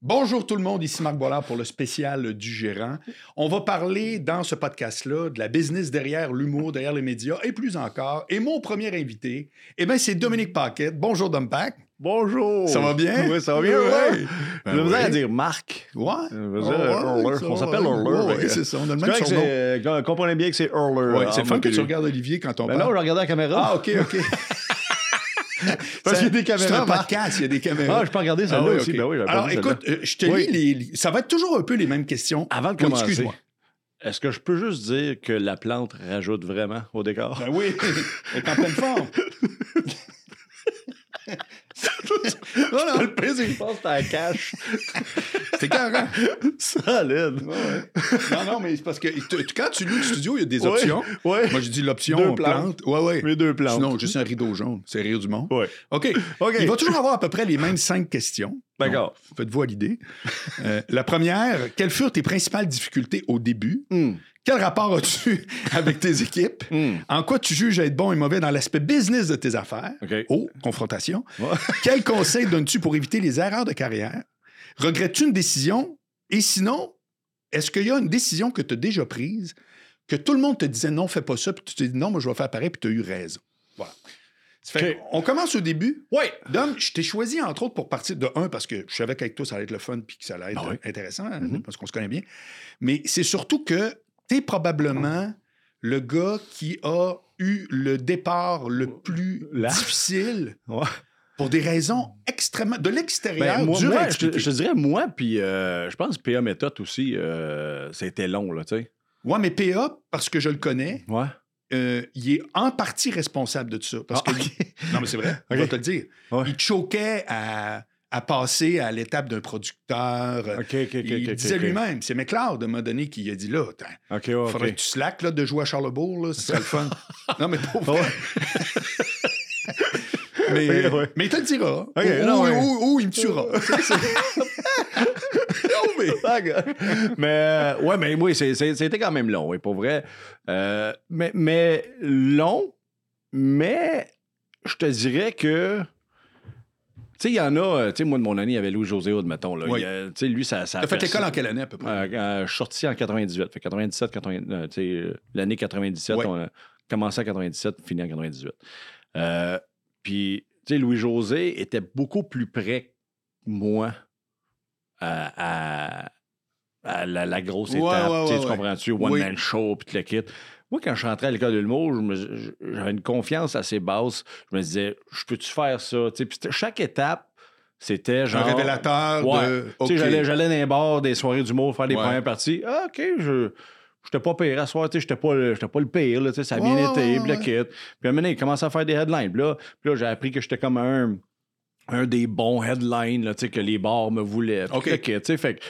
Bonjour tout le monde, ici Marc Bollard pour le spécial du gérant. On va parler dans ce podcast-là de la business derrière l'humour, derrière les médias et plus encore. Et mon premier invité, eh bien, c'est Dominique Paquette. Bonjour Dompac. Bonjour. Ça va bien? Oui, ça va bien, Ouais. oui. Ben Je oui. à dire Marc. Ouais. Je veux dire, ouais, Hurler. ça On s'appelle. Hurler. Que- c'est ça, on a le même surnom. euh, Comprenez bien que c'est Hurler. Ouais, c'est fun que tu regardes Olivier quand on Ben parle. non, je regardais la caméra. Ah, OK, OK. Parce qu'il y a des C'est caméras, un Marc. podcast, il y a des caméras. Ah, je peux regarder celle-là Ah oui, aussi. Ben oui, Alors, écoute, euh, je te Oui. lis les... Ça va être toujours un peu les mêmes questions. Avant de commencer, excuse-moi. est-ce que je peux juste dire que la plante rajoute vraiment au décor? Ben oui, elle est en pleine forme. non, non, Le je pense que t'as la cache. c'est carré. Solide. Non, non, mais c'est parce que quand tu loues le studio, il y a des options. ouais. Moi, j'ai dit l'option plante. plantes. Ouais, ouais. Mes deux plantes. Sinon, juste un rideau jaune. C'est rire du monde. Ouais. OK. OK. Il va toujours avoir à peu près les mêmes cinq questions. D'accord. Faites-vous à l'idée. Euh, la première, quelles furent tes principales difficultés au début? Hmm. Quel rapport as-tu avec tes équipes? Hmm. En quoi tu juges être bon et mauvais dans l'aspect business de tes affaires? OK. Oh, confrontation. Ouais. Quel conseil donnes-tu pour éviter les erreurs de carrière? Regrettes-tu une décision? Et sinon, est-ce qu'il y a une décision que tu as déjà prise, que tout le monde te disait non, fais pas ça, puis tu t'es dit non, moi je vais faire pareil, puis tu as eu raison? Voilà. On commence au début. Oui. Dom, je t'ai choisi entre autres pour partir de un parce que je savais qu'avec toi ça allait être le fun puis que ça allait être Ah oui. intéressant Mhm. parce qu'on se connaît bien. Mais c'est surtout que tu es probablement le gars qui a eu le départ le plus Là. difficile Ouais. pour des raisons extrêmement de l'extérieur Ben, moi, à je, je dirais, moi, puis euh, je pense que PA Méthode aussi, euh, a été long, là, tu sais. Ouais, mais PA parce que je le connais, Ouais. euh, il est en partie responsable de tout ça parce Ah, que non mais c'est vrai, Ok. je vais te le dire. Ouais. Il choquait à, à passer à l'étape d'un producteur. OK, OK, OK. il disait lui-même, c'est McLeod, à un moment donné, qui a dit là, il faudrait que tu slack là, de jouer à Charlebourg, là, ce serait le fun. non, mais pour vrai. mais, Ouais, ouais. mais il te le dira. Ou, non, ou- ouais. ou- ou il me tuera. Non, mais... Ah, mais euh, ouais, mais oui, c'était quand même long, oui, pour vrai. Euh, mais, mais long, mais je te dirais que. Tu sais, il y en a, euh, tu sais, moi, de mon année, il y avait Louis-José Hood, mettons. Là. Oui. Il y a- Tu sais, lui, ça. ça T'as fait l'école en quelle année, à peu près? Euh, euh, je suis sorti en 98. Fait 97, 80, euh, l'année 97, Ouais. on a commencé en 97, fini en 98. Euh, Puis, tu sais, Louis-José était beaucoup plus près que moi à, à- à la, la grosse Ouais, étape. ouais, tu ouais, comprends-tu? Oui. One-man show, puis le kit. Moi, quand je suis rentré à l'école de l'humour, j'avais une confiance assez basse. Je me disais, je peux-tu faire ça? Puis chaque étape, c'était genre. un révélateur Ouais. de... J'allais, j'allais dans les bars, des soirées d'humour, faire des Ouais. premières parties. Ah, OK, je. J'étais pas pire à soir, j'étais pas, le- j'étais pas le pire, là, ça a bien Ouais, été, puis le ouais. kit. Puis à un moment il commençait à faire des headlines. Puis là, puis là j'ai appris que j'étais comme un, un des bons headlines, là, que les bars me voulaient. OK. le kit, fait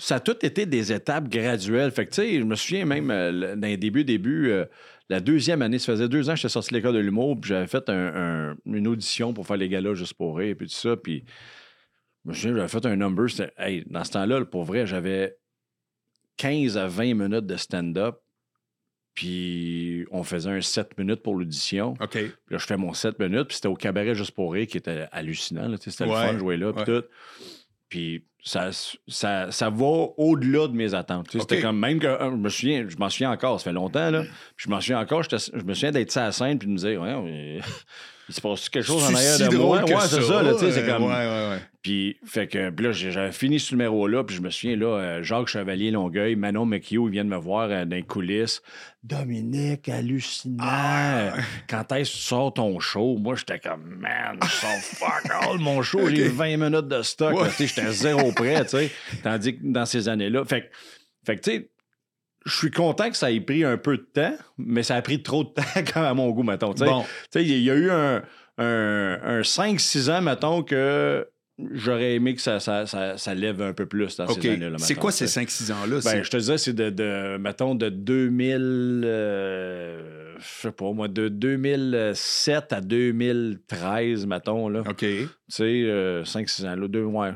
ça a tout été des étapes graduelles. Fait que, tu sais, je me souviens même, euh, les débuts, début, euh, la deuxième année, ça faisait deux ans que j'étais sorti de l'école de l'humour, puis j'avais fait un- un- une audition pour faire les galas juste pour rire, puis tout ça, puis je me souviens, j'avais fait un number, hey, dans ce temps-là, pour vrai, j'avais 15 à 20 minutes de stand-up, puis on faisait un 7 minutes pour l'audition. OK. Puis là, je fais mon 7 minutes, puis c'était au cabaret juste pour rire, qui était hallucinant. C'était Ouais, le fun de jouer là, puis tout. Puis ça, ça, ça va au-delà de mes attentes. tu sais, OK. C'était comme même que euh, je me souviens, je m'en souviens encore, ça fait longtemps, là. Puis je m'en souviens encore, je me souviens d'être sur la scène puis de me dire, ouais, mais il se passe quelque chose en arrière si de moi? Ouais, c'est ça, là, tu sais, c'est comme. Ouais, ouais, ouais. Puis, fait que, puis là, j'ai- j'avais fini ce numéro-là, puis je me souviens, là, euh, Jacques Chevalier Longueuil, Manon McHugh, ils viennent me voir euh, dans les coulisses. Dominique, hallucinant. Ah. Quand est-ce que tu sors ton show? Moi, j'étais comme, man, je sors fuck all mon show, j'ai Ok. 20 minutes de stock. Ouais. tu sais, J'étais zéro prêt, tu sais. Tandis que dans ces années-là, fait, que- fait que, tu sais, je suis content que ça ait pris un peu de temps, mais ça a pris trop de temps quand même à mon goût, mettons. tu sais. Bon. Tu sais, il y a eu un, un, un 5-6 ans, mettons, que j'aurais aimé que ça, ça, ça, ça lève un peu plus dans ces années-là. C'est quoi ces sais. 5-6 ans-là? Ben, je te disais, c'est de, de, mettons, de 2000, euh, je sais pas moi, de 2007 à 2013, mettons, là. OK. Tu sais, euh, 5-6 ans, là, deux, ouais.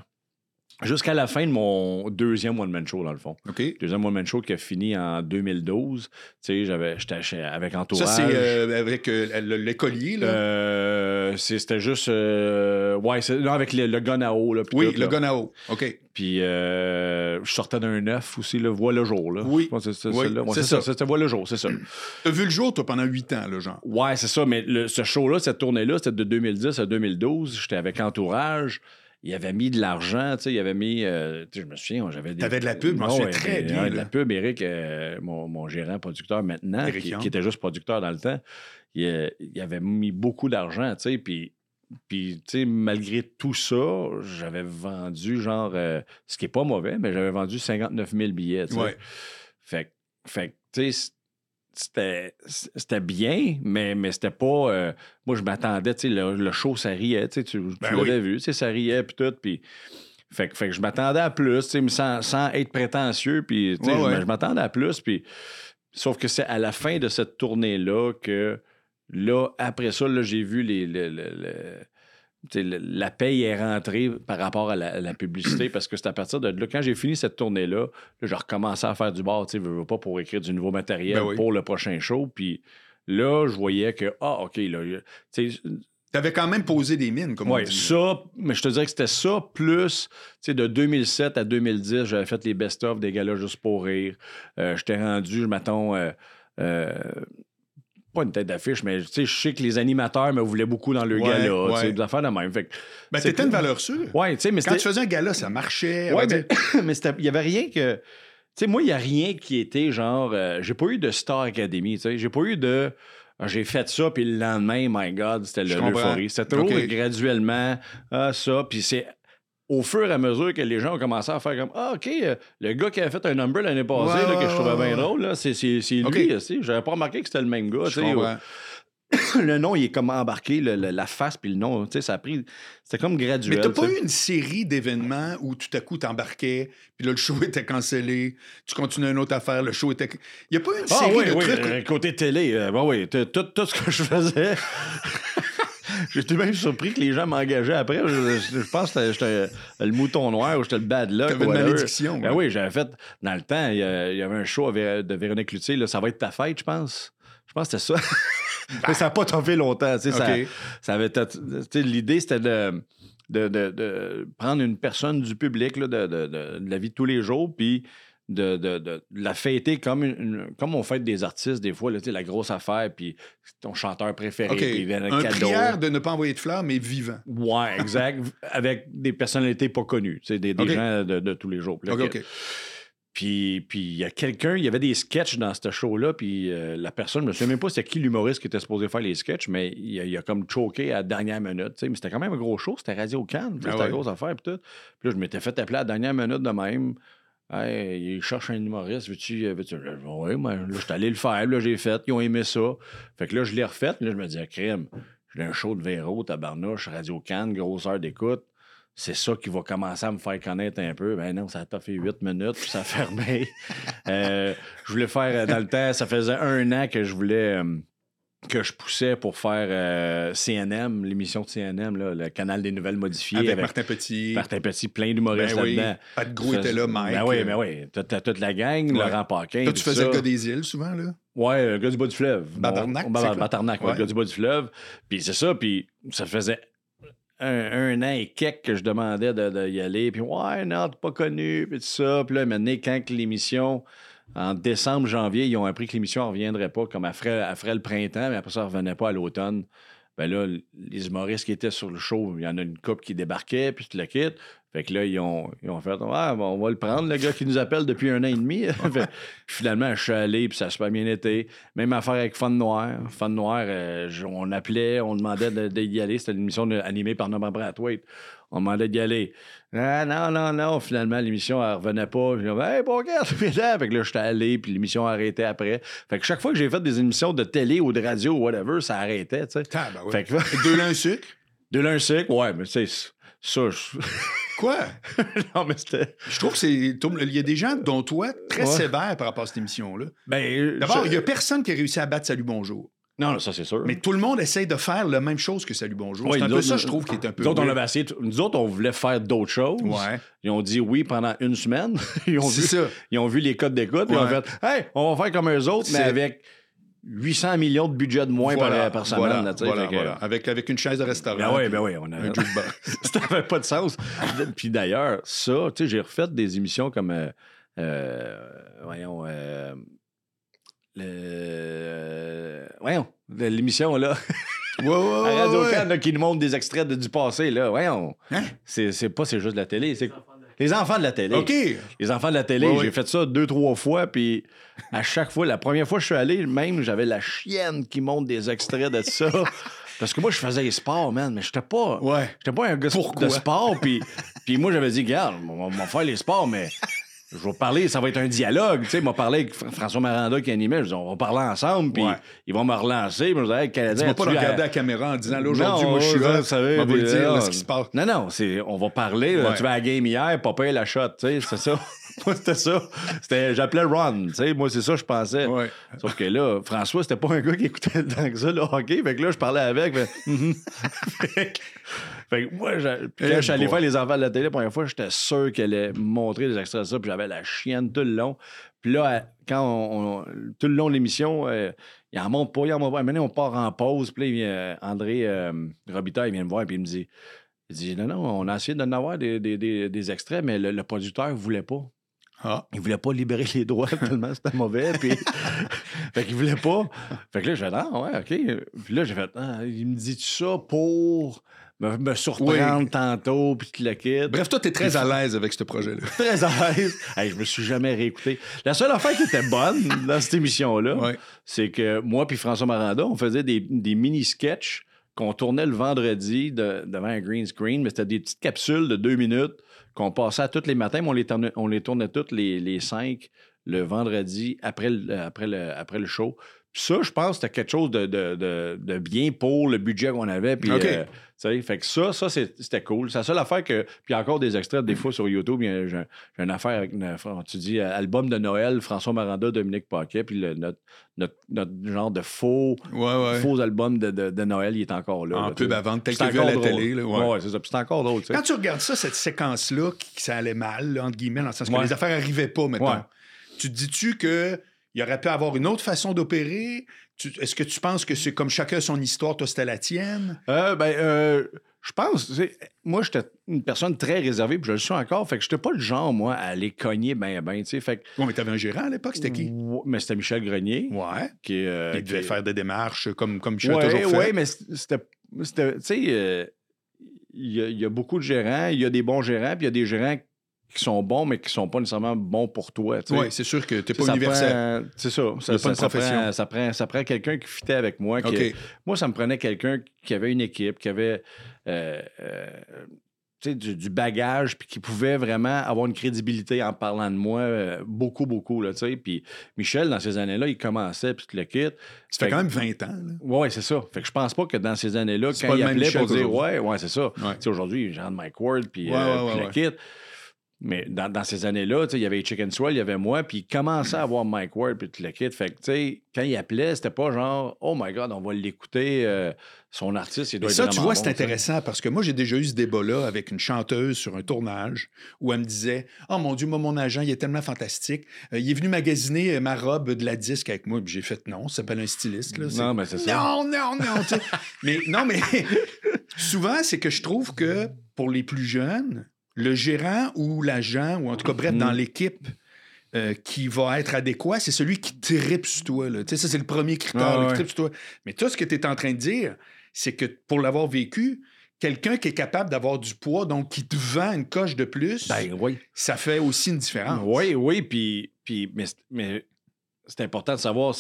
Jusqu'à la fin de mon deuxième one-man show, dans le fond. Deuxième one-man show qui a fini en 2012. Tu sais, j'étais avec Entourage. Ça, c'est euh, avec euh, l'écolier, là? Euh, c'était juste. euh, ouais, c'est, non, avec le, le gun à eau. Là, oui, tout, le là. gun à eau. OK. Puis euh, je sortais d'un œuf aussi, le Voix le jour. Là. Oui. C'est, Oui. Ouais, ça. C'était Voix le jour, c'est ça. T'as vu le jour, toi, pendant huit ans, là, genre? Ouais, c'est ça. Mais le- ce show-là, cette tournée-là, c'était de 2010 à 2012. J'étais avec Entourage. Il avait mis de l'argent, tu sais, il avait mis, euh, tu sais, je me souviens, j'avais des... T'avais de la pub, je ouais, très des- bien, ouais, de la pub, Eric, euh, mon, mon gérant producteur maintenant, qui, était juste producteur dans le temps, il, euh, il avait mis beaucoup d'argent, tu sais, puis... Puis, tu sais, malgré tout ça, j'avais vendu, genre, euh, ce qui est pas mauvais, mais j'avais vendu 59 000 billets, tu sais. Ouais. Fait, fait que, tu sais, c'était c'était bien, mais, mais c'était pas. euh, moi, je m'attendais, tu sais, le, le show, ça riait, tu tu, Ben l'avais oui. vu, tu sais, ça riait, puis tout, puis. Fait, que- fait que je m'attendais à plus, tu sais, mais sans, sans être prétentieux, puis, tu sais, Ouais, je- ouais. je m'attendais à plus, puis. Sauf que c'est à la fin de cette tournée-là que, là, après ça, là, j'ai vu les. le- le- le- tu sais, le- la paye est rentrée par rapport à la, à la publicité parce que c'est à partir de là, quand j'ai fini cette tournée-là, là, j'ai recommencé à faire du bar, tu sais, pas pour écrire du nouveau matériel Ben oui. pour le prochain show. Puis là, je voyais que, ah, OK, là, tu sais, T'avais quand même posé des mines, comme on ouais, dit. ça, mais je te dirais que c'était ça, plus, tu sais, de 2007 à 2010, j'avais fait les best-of des galas juste pour rire. Euh, J'étais rendu, mettons, euh, euh, pas une tête d'affiche, mais tu sais, je sais que les animateurs me voulaient beaucoup dans le Ouais, gala, ouais. des affaires de même. Fait Ben, t'étais une valeur sûre. Ouais, tu sais, mais Quand tu faisais un gala, ça marchait. Ouais, mais, il n'y avait rien que. Tu sais, moi, il n'y a rien qui était genre. euh, j'ai pas eu de Star Academy, tu sais. J'ai pas eu de. ah, J'ai fait ça, puis le lendemain, my God, c'était l'euphorie. C'était toujours OK. graduellement ah, ça, puis c'est au fur et à mesure que les gens ont commencé à faire comme Ah, OK, euh, le gars qui a fait un number l'année passée, Ouais, là, que je trouvais bien drôle, c'est, lui, OK. tu sais. J'avais pas remarqué que c'était le même gars. Le nom, il est comme embarqué, le- le- la face, puis le nom, tu sais, ça a pris. C'était comme graduel. Mais t'as pas eu une série d'événements où tout à coup t'embarquais, puis là le show était cancellé, tu continuais une autre affaire, le show était. Il y a pas eu une Ah série oui, de oui, trucs. euh, côté télé, euh, ben oui, tout ce que je faisais. J'étais même surpris que les gens m'engageaient après. Je, pense que j'étais le mouton noir ou j'étais le bad luck. T'avais une malédiction. Ben oui, j'avais fait, dans le temps, il y, avait un show de Véronique Cloutier, là, ça va être ta fête, je pense. Je pense que c'était ça. Mais ça n'a pas tombé longtemps. tu sais, ça- ça avait L'idée, c'était de, de, de- de prendre une personne du public, là, de la vie de tous les jours, puis de, de- de la fêter comme, une, une- comme on fête des artistes, des fois, là, la grosse affaire, puis ton chanteur préféré, OK. puis il vient un Un cadeau. prière de ne pas envoyer de fleurs, mais vivant. Ouais, exact. avec des personnalités pas connues, des, des gens de, de tous les jours. Là, puis puis il y a quelqu'un, il y avait des sketchs dans ce show-là, puis euh, la personne, je me souviens même pas c'était qui l'humoriste qui était supposé faire les sketchs, mais il a, il a comme choqué à la dernière minute. Mais c'était quand même un gros show, c'était Radio Cannes, Ah c'était ouais. une grosse affaire, puis tout. Puis là, je m'étais fait appeler à la dernière minute de même. Hey, il cherche un humoriste, veux-tu. veux-tu? Oui, moi, là, j'étais allé le faire, là, j'ai fait, ils ont aimé ça. Fait que là, je l'ai refait, là, je me disais, crème, j'ai un show de Véro, tabarnouche, Radio Cannes, grosse heure d'écoute c'est ça qui va commencer à me faire connaître un peu. Ben non, ça t'a fait huit minutes, puis ça a fermé. Euh, je voulais faire, euh, dans le temps, ça faisait un an que je voulais, euh, que je poussais pour faire euh, CNM, l'émission de CNM, là, le canal des nouvelles modifiées. Avec, Avec, Martin Petit. Martin Petit, plein d'humoristes Ben oui. là-dedans. Pat Gros était là, Mike. Ben oui, euh, ben oui. T'as, t'as toute la gang, Ouais. Laurent Paquin. Toi, tu faisais ça. le gars des îles, souvent, là? Ouais, le gars du bas du fleuve. Quoi? Batarnac, ouais, le gars du bas du fleuve. Puis c'est ça, puis ça faisait un, un an et quelques que je demandais de, de y aller. Puis ouais, non, t'es pas connu, puis tout ça. Puis là, maintenant, quand que l'émission, en décembre, janvier, ils ont appris que l'émission ne reviendrait pas, comme ferait le printemps, mais après ça, elle revenait pas à l'automne. Ben là, les humoristes qui étaient sur le show, il y en a une couple qui débarquait, puis tu le quittes. Fait que là, ils ont, ils ont fait Ouais, bon, on va le prendre, le gars qui nous appelle depuis un an et demi. Fait- finalement, je suis allé, puis ça a super bien été. Même affaire avec Fun Noir. Fun Noir, euh, je- on appelait, on demandait de- d'y aller. C'était une émission de- animée par Norman Brathwaite. On demandait d'y aller. Ah, non, non, non. Finalement, l'émission, elle revenait pas. J'ai dit, hey, bon, regarde. Fait que là, j'étais allé, puis l'émission a arrêté après. Fait que chaque fois que j'ai fait des émissions de télé ou de radio ou whatever, ça arrêtait, tu sais. Ah, ben ouais. Fait que Deux lin sucre. de l'un sucre, ouais, mais tu sais, ça, je... Quoi? non, mais c'était. Je trouve que c'est. Il y a des gens, dont toi, très Ouais. sévères par rapport à cette émission-là. Ben, D'abord, je- il n'y a personne qui a réussi à battre Salut Bonjour. Non, non, ça, c'est sûr. Mais tout le monde essaye de faire la même chose que Salut Bonjour. Ouais, c'est un peu autres, ça, je trouve, qui est un peu. Nous autres, on avait essayé. Nous autres, on voulait faire d'autres choses. Ouais. Ils ont dit oui pendant une semaine. ils, ont C'est vu, ça. ils ont vu les codes d'écoute. Ils ont fait Hey, on va faire comme eux autres, mais avec 800 millions de budget de moins par- Voilà, par, semaine. voilà, là, voilà, que-. Avec, avec une chaise de restaurant. Ben oui, ben oui. On a... Un jukebox. ça n'avait pas de sens. Puis d'ailleurs, ça, tu sais, j'ai refait des émissions comme. euh, euh, voyons. euh, le- voyons, l'émission, là. Ouais, ouais, à ouais, radio ouais. can là, qui nous montre des extraits de- du passé, là. Voyons. Hein? C'est c'est pas, c'est juste de la télé. C'est les enfants de la télé. OK. Les enfants de la télé, j'ai fait ça deux, trois fois, puis à chaque fois, la première fois que je suis allé, même, j'avais la chienne qui monte des extraits de ça. Parce que moi, je faisais les sports, man, mais j'étais pas. Ouais. J'étais pas un gars Pourquoi? de sport, puis, puis moi, j'avais dit, regarde, on va faire les sports, mais je vais parler, ça va être un dialogue. Tu sais, il m'a parlé avec Fr- François Maranda qui animait, je dis, on va parler ensemble, puis Ouais. ils vont me relancer. Puis je disais, hey, Tu Canadien, vas pas regarder à- la caméra en disant là, aujourd'hui, moi, je suis là. vous savez, On va le puis, dire, là, là, ce qui se passe. Non, non, c'est, on va parler. là, Ouais. tu vas à la game hier, pas payer la shot, tu sais, c'est ça. Moi, c'était ça. C'était, j'appelais Ron, tu sais, moi, c'est ça que je pensais. Ouais. Sauf que là, François, c'était pas un gars qui écoutait tant que ça, le hockey. Fait que là, je parlais avec. Fait que- fait que moi, j'ai- puis quand je suis allé faire les enfants de la télé la première fois, j'étais sûr qu'elle allait montrer des extraits de ça, puis j'avais la chienne tout le long. Puis là, quand on, on- tout le long de l'émission, euh, il en monte pas, il en monte pas. Maintenant, on part en pause. Puis là, il vient- André euh, Robitaille, il vient me voir, puis il me dit, il dit, non, non, on a essayé d'en avoir des, des- des- des extraits, mais le, le producteur voulait pas. Ah. Il voulait pas libérer les droits tellement c'était mauvais. Puis... fait qu'il voulait pas. Fait que là, j'ai fait, ah, ouais, OK. Puis là, j'ai fait, ah, il me dit ça pour me, me surprendre tantôt, puis tu le quittes. Bref, toi, t'es très à l'aise avec ce projet-là. Très à l'aise. Hey, je me suis jamais réécouté. La seule affaire qui était bonne dans cette émission-là, c'est que moi puis François Maranda, on faisait des, des mini-sketchs qu'on tournait le vendredi de- devant un green screen, mais c'était des petites capsules de deux minutes qu'on passait à tous les matins, mais on les tournait, on les tournait toutes les, les cinq le vendredi après le, après le, après le show. Ça, je pense que c'était quelque chose de, de- de- de bien pour le budget qu'on avait. Puis, euh, fait que ça, ça c'était cool. C'est la seule affaire que. Puis encore des extraits, des fois sur YouTube, j'ai une affaire avec. une- tu dis euh, album de Noël, François Maranda, Dominique Paquet, puis le- notre, notre, notre genre de faux, Ouais, ouais. faux album de, Noël, il est encore là. En là, pub vendre, tel que vu à la drôle. télé. là, ouais. C'est ça. Puis c'est encore drôle, sais. Quand tu regardes ça, cette séquence-là, qui- que ça allait mal, là, entre guillemets, dans le sens que les affaires n'arrivaient pas, mettons, Ouais. tu te dis-tu qu'il y aurait pu avoir une autre façon d'opérer? Est-ce que tu penses que c'est comme chacun son histoire, toi, c'était la tienne? Euh, ben, euh, je pense. Moi, j'étais une personne très réservée, puis je le suis encore. Fait que j'étais pas le genre, moi, à aller cogner ben, ben, tu sais. Fait que. Oui, mais t'avais un gérant à l'époque, c'était qui? Ouais, Mais c'était Michel Grenier. Ouais. Qui, euh, Il devait qui- faire des démarches comme, comme Michel a Ouais, toujours fait. ouais, mais c'était. c'était- Tu sais, il y, a- il y a beaucoup de gérants, il y a des bons gérants, puis il y a des gérants qui sont bons, mais qui sont pas nécessairement bons pour toi. Oui, c'est sûr que Tu sais, pas universel. C'est ça. Ça, pas ça- une ça profession. prend, ça prend, ça prend quelqu'un qui fitait avec moi. qui- moi, ça me prenait quelqu'un qui avait une équipe, qui avait euh, euh, du, du bagage, puis qui pouvait vraiment avoir une crédibilité en parlant de moi euh, beaucoup, beaucoup. Là, puis Michel, dans ces années-là, il commençait, puis tu le quittes. Ça fait quand même 20 ans. Oui, c'est ça. Fait que je pense pas que dans ces années-là, quand il appelait pour dire ouais, ouais, c'est ça. Ouais. Tu sais, aujourd'hui, j'ai Mike Ward, puis Ouais, le kit. Mais dans, dans ces années-là, il y avait Chicken Swell, il y avait moi, puis il commençait à avoir Mike Ward, puis tout le kit. Fait que, tu sais, quand il appelait, c'était pas genre, oh my God, on va l'écouter, euh, son artiste, il doit être ça, tu vois, bon, c'est intéressant parce que moi, j'ai déjà eu ce débat-là avec une chanteuse sur un tournage où elle me disait Oh mon Dieu, moi, mon agent, il est tellement fantastique. Euh, il est venu magasiner euh, ma robe de la disque avec moi. Puis j'ai fait non, ça s'appelle un styliste. Là. Non, mais c'est ça. Non, non, non. mais non, mais souvent, c'est que je trouve que pour les plus jeunes, le gérant ou l'agent, ou en tout cas, bref, dans l'équipe, euh, qui va être adéquat, c'est celui qui tripe sur toi. là. Tu sais, ça, c'est le premier critère, Ah, là, qui ouais. tripe sur toi. Mais toi, ce que tu es en train de dire, c'est que pour l'avoir vécu, quelqu'un qui est capable d'avoir du poids, donc qui te vend une coche de plus, Ben oui. ça fait aussi une différence. Oui, oui, puis, puis mais, c'est- mais c'est important de savoir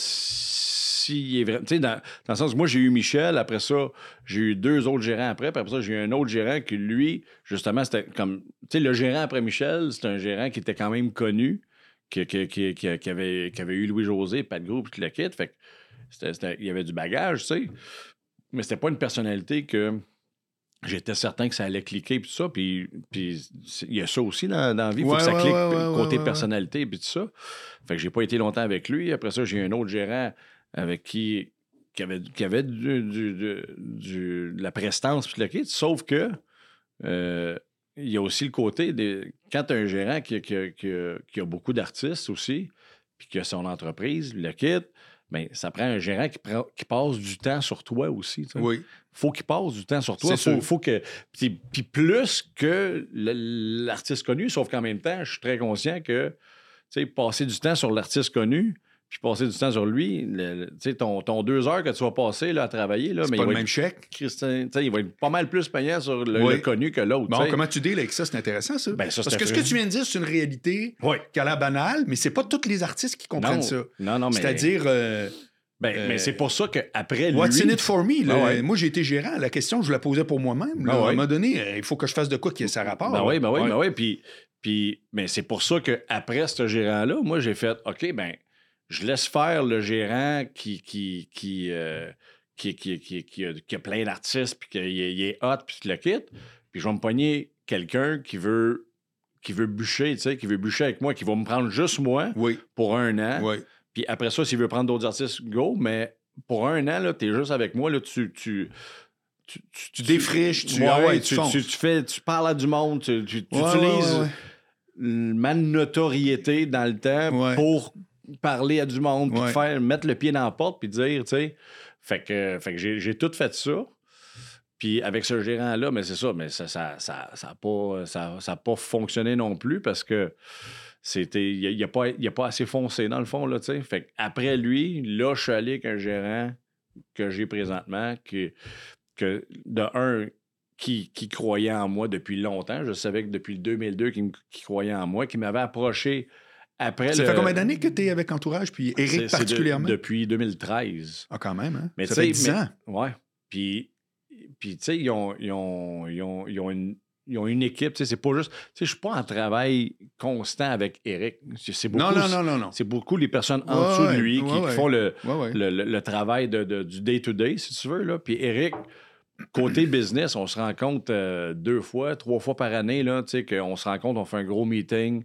s'il est vrai. Tu sais, dans, dans le sens où moi, j'ai eu Michel, après ça, j'ai eu deux autres gérants après, puis après ça, j'ai eu un autre gérant qui, lui, justement, c'était comme. Tu sais, le gérant après Michel, c'est un gérant qui était quand même connu, qui, qui, qui, qui- qui avait, eu Louis-José, Pat Gros, puis tout le kit. Fait que c'était- c'était- il y avait du bagage, tu sais. Mais c'était pas une personnalité que j'étais certain que ça allait cliquer puis tout ça puis puis il y a ça aussi dans, dans la vie il faut Ouais, que ça ouais, clique ouais, côté personnalité puis tout ça fait que j'ai pas été longtemps avec lui après ça j'ai eu un autre gérant avec qui qui avait, qui avait du, du- du- du- de la prestance, puis le kit, sauf que euh, il y a aussi le côté des. Quand tu as un gérant qui, qui- qui- qui a beaucoup d'artistes aussi, puis qui a son entreprise, le kit, ben, ça prend un gérant qui, prend- qui passe du temps sur toi aussi. tu sais. Oui. faut qu'il passe du temps sur toi. Faut, sûr. faut que. Puis, plus que l'artiste connu, sauf qu'en même temps, je suis très conscient que tu sais, passer du temps sur l'artiste connu, puis passer du temps sur lui, tu sais, ton, ton deux heures que tu vas passer là, à travailler, là, mais pas il le va, même être, chèque? Christin- tu sais, il va être pas mal plus payant sur le, Oui. le connu que l'autre. Bon, comment tu deals avec ça? C'est intéressant, ça. Ben, ça, Parce que ce que tu viens de dire, c'est une réalité Oui. qui a l'air banale, mais c'est pas tous les artistes qui comprennent Non, ça. non, non, mais. C'est-à-dire, euh, Ben, euh, mais c'est pour ça qu'après lui. what's in it for me? là? Ah ouais. Moi, j'ai été gérant. La question, je la posais pour moi-même. Ah À un moment donné, euh, il faut que je fasse de quoi qui ait sa rapport. Ben oui, ben oui, ben oui. Puis, puis mais c'est pour ça qu'après ce gérant-là, moi, j'ai fait OK, ben, je laisse faire le gérant qui, qui, qui, euh, qui, qui, qui, qui a, qui a plein d'artistes, puis qu'il est, hot, puis qu'il le quitte. Puis je vais me pogner quelqu'un qui veut qui veut bûcher, tu sais, qui veut bûcher avec moi, qui va me prendre juste moi Oui, pour un an. oui. Puis après ça, s'il veut prendre d'autres artistes, go. Mais pour un an, là, t'es juste avec moi, là, tu... tu tu, tu, Tu défriches, tu- Ouais, tu tu, tu- tu fais, tu parles à du monde, tu, tu- tu Ouais, utilises ma notoriété dans le temps pour parler à du monde, puis Ouais. faire, mettre le pied dans la porte, puis dire, tu sais. Fait que, fait que j'ai, j'ai tout fait ça. Puis avec ce gérant-là, mais c'est ça, mais ça n'a ça, ça, ça a pas, ça, ça a pas fonctionné non plus parce que c'était. Il n'a a pas, a pas assez foncé dans le fond, là, tu sais. Fait après lui, là, je suis allé avec un gérant que j'ai présentement, qui, que de un, qui, qui croyait en moi depuis longtemps. Je savais que depuis le 2002, qu'il qu'il croyait en moi, qui m'avait approché après Ça le- fait combien d'années que tu es avec Entourage, puis Eric de- particulièrement? depuis 2013. Ah, quand même, hein? Mais ça fait sais, 10 mais- ans. Ouais. Puis, puis tu sais, ils ont, ils, ont, ils, ont, ils ont une. Ils ont une équipe, tu sais, c'est pas juste. Tu sais, je suis pas en travail constant avec Eric. C'est beaucoup, Non, non, non, non, non. C'est beaucoup les personnes en Ouais, dessous de lui qui, ouais, qui ouais. font le, le, le- le travail de, de- du day-to-day, si tu veux. Là. Puis Eric, côté business, on se rencontre euh, deux fois, trois fois par année, là, tu sais, qu'on se rencontre, on fait un gros meeting.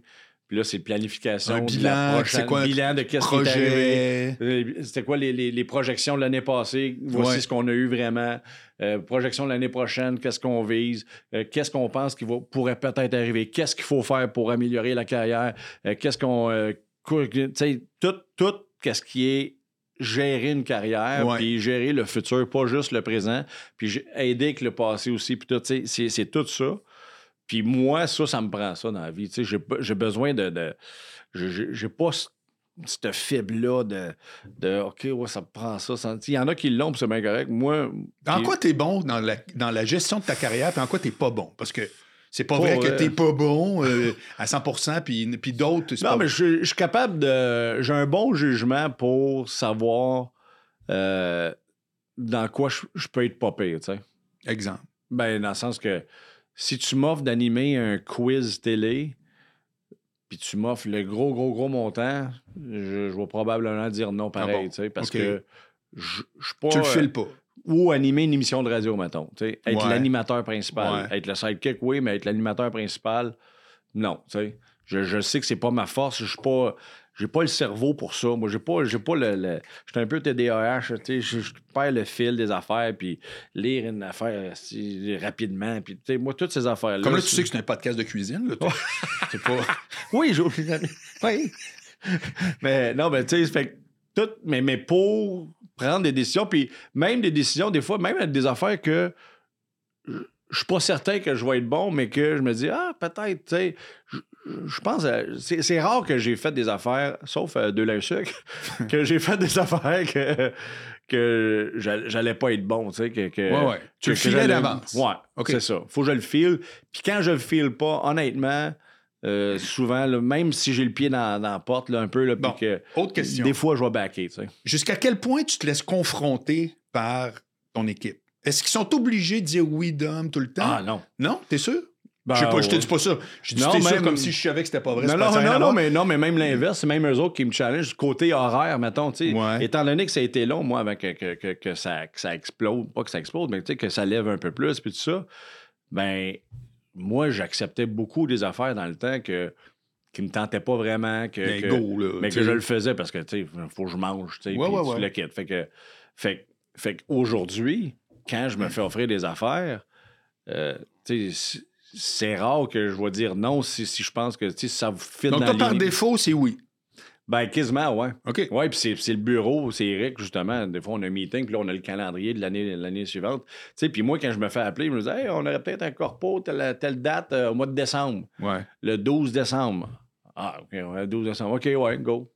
Puis là, c'est planification. Un bilan, c'est quoi, bilan de qu'est-ce qui est arrivé. Euh, C'était quoi les, les- les projections de l'année passée? Voici Ouais. ce qu'on a eu vraiment. Euh, projection de l'année prochaine, qu'est-ce qu'on vise? Euh, qu'est-ce qu'on pense qui pourrait peut-être arriver? Qu'est-ce qu'il faut faire pour améliorer la carrière? Euh, qu'est-ce qu'on. quoi- tu sais, tout, tout qu'est-ce qui est gérer une carrière, puis gérer le futur, pas juste le présent, puis aider avec le passé aussi, puis tout, c'est tout ça. Puis moi, ça, ça me prend ça dans la vie. Tu sais, j'ai, besoin de. de j'ai, pas cette fibre-là de, de OK, ouais, ça me prend ça. Il y en a qui l'ont, puis c'est bien correct. Moi. En puis- quoi t'es bon dans la, dans la gestion de ta carrière, puis en quoi t'es pas bon? Parce que c'est pas Pas vrai que t'es pas bon euh, à 100 puis, puis d'autres, Non, pas mais je, je suis capable de. J'ai un bon jugement pour savoir euh, dans quoi je, je peux être pas pire, tu sais. Exemple. Ben, dans le sens que si tu m'offres d'animer un quiz télé, puis tu m'offres le gros, gros, gros montant, je, je vais probablement dire non pareil, Ah bon? sais, parce que je je suis pas. tu le euh, files pas. ou animer une émission de radio, mettons. Être Ouais. l'animateur principal. Ouais. Être le sidekick, oui, mais être l'animateur principal, non. Je, je sais que c'est pas ma force. Je suis pas. J'ai pas le cerveau pour ça. Moi, j'ai pas, j'ai pas le. le- je suis un peu TDAH. tu sais, Je, je perds le fil des affaires, puis lire une affaire si, rapidement. Puis, tu sais, moi, toutes ces affaires-là. Comme là, tu sais que c'est un podcast de cuisine. Là, toi. c'est pas... oui, j'ai Oui. mais non, mais tu sais, fait tout, mais, mais pour prendre des décisions, puis même des décisions, des fois, même avec des affaires que je je suis pas certain que je vais être bon, mais que je me dis, ah, peut-être, tu sais, je, pense, c'est rare que j'ai fait des affaires, sauf euh, de la sucre, que j'ai fait des affaires que, que j'all- j'allais pas être bon, tu sais, que, que- Ouais, ouais. Tu que- le filais d'avance. Ouais, OK. c'est ça. Faut que je le file. Puis quand je le file pas, honnêtement, euh, souvent, là, même si j'ai le pied dans, dans la porte là, un peu, là, Bon, que Autre question. des fois, je vais backer. tu sais. Jusqu'à quel point tu te laisses confronter par ton équipe? Est-ce qu'ils sont obligés de dire oui, Dom, tout le temps? Ah non. Non? T'es sûr? Ben, je sais pas, je te ouais. dis pas ça. Je t'es sûr même- comme si je savais que c'était pas vrai. Non, pas non, ça, non, mais, non, mais même l'inverse, c'est même eux autres qui me challenge du côté horaire, mettons. Ouais. Étant donné que ça a été long, moi, avant que, que, que, que ça, ça explose, pas que ça explose, mais que ça lève un peu plus, puis tout ça, ben, moi, j'acceptais beaucoup des affaires dans le temps que, qui me tentaient pas vraiment, que, Ben, que- go, là, mais que je le faisais parce que, tu sais, faut que je mange, tu sais, Ouais, ouais, ouais. le quittes. Fait que, fait que fait qu'aujourd'hui, quand je me fais offrir des affaires, euh, tu sais, c'est rare que je vais dire non si, si je pense que ça vous fit Donc, dans toi, par défaut, c'est oui. Ben, quasiment, ouais. OK. Oui, puis c'est, le bureau, c'est Eric, justement. Des fois, on a un meeting, puis là, on a le calendrier de l'année, l'année suivante. Tu sais, puis moi, quand je me fais appeler, je me dis, hey, on aurait peut-être un corpo, telle, telle date, euh, au mois de décembre, Ouais. le 12 décembre. Ah, OK, ouais, le 12 décembre. OK, ouais, go.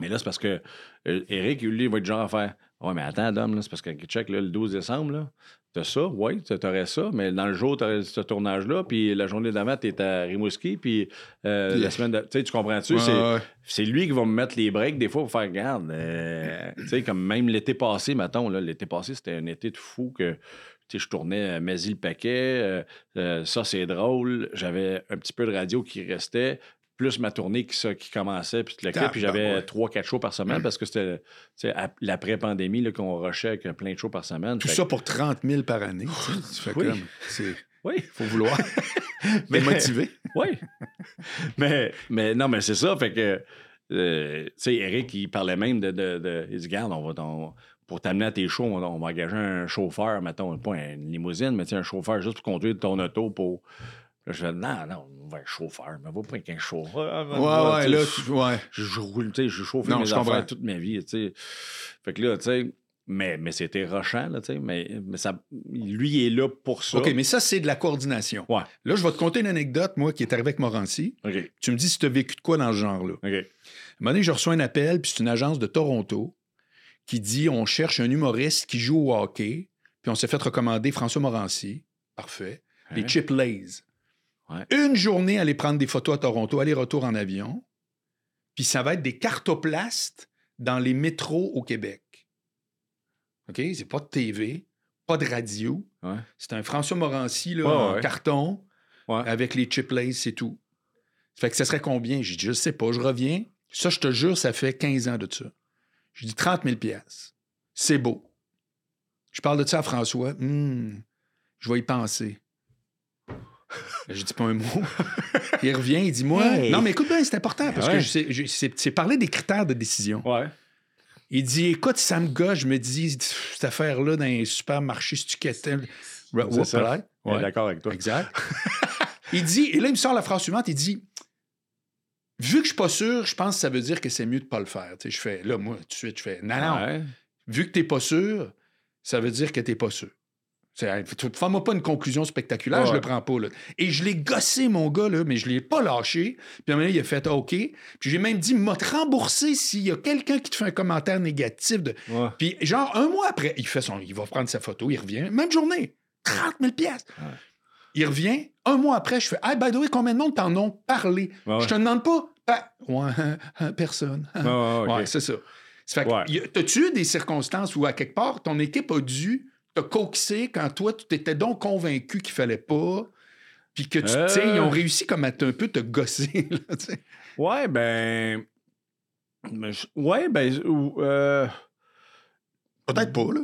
Mais là, c'est parce que euh, Eric, lui, il va être genre à faire, ouais, mais attends, Dom, c'est parce que, check, là, le 12 décembre, là, t'as ça, oui, t'aurais ça, mais dans le jour, t'aurais ce tournage-là, puis la journée d'avant, t'es à Rimouski, puis euh, la semaine de... Tu comprends-tu? Ouais, c'est, ouais. lui qui va me mettre les breaks des fois pour faire garde. euh, tu sais, comme même l'été passé, mettons, l'été passé, c'était un été de fou que tu sais, je tournais à Maisy le paquet. euh, euh, ça, c'est drôle. J'avais un petit peu de radio qui restait, plus ma tournée qui, ça, qui commençait, puis, le kit, puis j'avais trois, quatre shows par semaine parce que c'était l'après-pandémie qu'on rushait avec plein de shows par semaine. Tout ça que- pour 30 000 par année. tu fais Oui. comme. C'est. Oui, Faut vouloir. Mais- motivé. oui. mais, mais non, mais c'est ça. Fait que, euh, tu sais, Eric, il parlait même de. de, de- il dit, Garde, on va. on- pour t'amener à tes shows, on, on va engager un chauffeur, mettons, pas une limousine, mais un chauffeur juste pour conduire ton auto pour. Je fais, non, non, on va un chauffeur, mais va pas avec un chauffeur. Ouais, ouais, Tu sais, là, tu- ouais. je, je roule, tu sais, je chauffe mes je affaires comprends. toute ma vie, tu sais. Fait que là, tu sais, mais, mais c'était rochant, là, tu sais, mais, mais ça, lui, il est là pour ça. OK, mais ça, c'est de la coordination. Ouais. Là, je vais te conter une anecdote, moi, qui est arrivée avec Morancy. OK, Tu me dis si tu as vécu de quoi dans ce genre-là. OK. À un moment donné, je reçois un appel, puis c'est une agence de Toronto qui dit on cherche un humoriste qui joue au hockey, puis on s'est fait recommander François Morancy. Parfait. Les Hein? Chip Lays. Ouais. Une journée, aller prendre des photos à Toronto, aller-retour en avion. Puis ça va être des cartoplastes dans les métros au Québec. OK? C'est pas de TV, pas de radio. Ouais. C'est un François Morancy là, Ouais, en ouais. carton avec les chip lays, c'est tout. Fait que ça serait combien? J'ai dit, je sais pas, je reviens. Ça, je te jure, ça fait 15 ans de ça. Je dis 30 000 piastres. C'est beau. Je parle de ça à François. Hum, je vais y penser. Je dis pas un mot. il revient, il dit Moi. Hey. Non, mais écoute bien, c'est important parce Ouais. que c'est parler des critères de décision. Ouais. Il dit Écoute, ça me gosse, je me dis, cette affaire-là dans les supermarchés. C'est ça. Ouais. D'accord avec toi. Exact. il dit, et là, il me sort la phrase suivante, il dit Vu que je suis pas sûr, je pense que ça veut dire que c'est mieux de pas le faire. Tu sais, je fais, là, moi, tout de suite, je fais, non, non, Ouais. vu que t'es pas sûr, ça veut dire que t'es pas sûr. Fais-moi pas une conclusion spectaculaire, je Ouais. le prends pas. Là. Et je l'ai gossé, mon gars, là, mais je l'ai pas lâché. Puis à un moment il a fait OK. Puis j'ai même dit, m'a te rembourser s'il y a quelqu'un qui te fait un commentaire négatif. De... Ouais. Puis genre, un mois après, il fait son, il va prendre sa photo, il revient, même journée, 30 000 pièces. Ouais. Il revient, un mois après, je fais, hey, by the way, combien de monde t'en ont parlé? Je te demande pas. Ouais, personne. Ouais, c'est ça. Ça fait que, Ouais. y a- T'as-tu eu des circonstances où, à quelque part, ton équipe a dû te coaxer quand toi, tu t'étais donc convaincu qu'il fallait pas, puis que, tu sais, Euh. ils ont réussi comme à un peu te gosser, là. Ouais, ben. je- Ouais, ben. euh, Peut-être pas, là.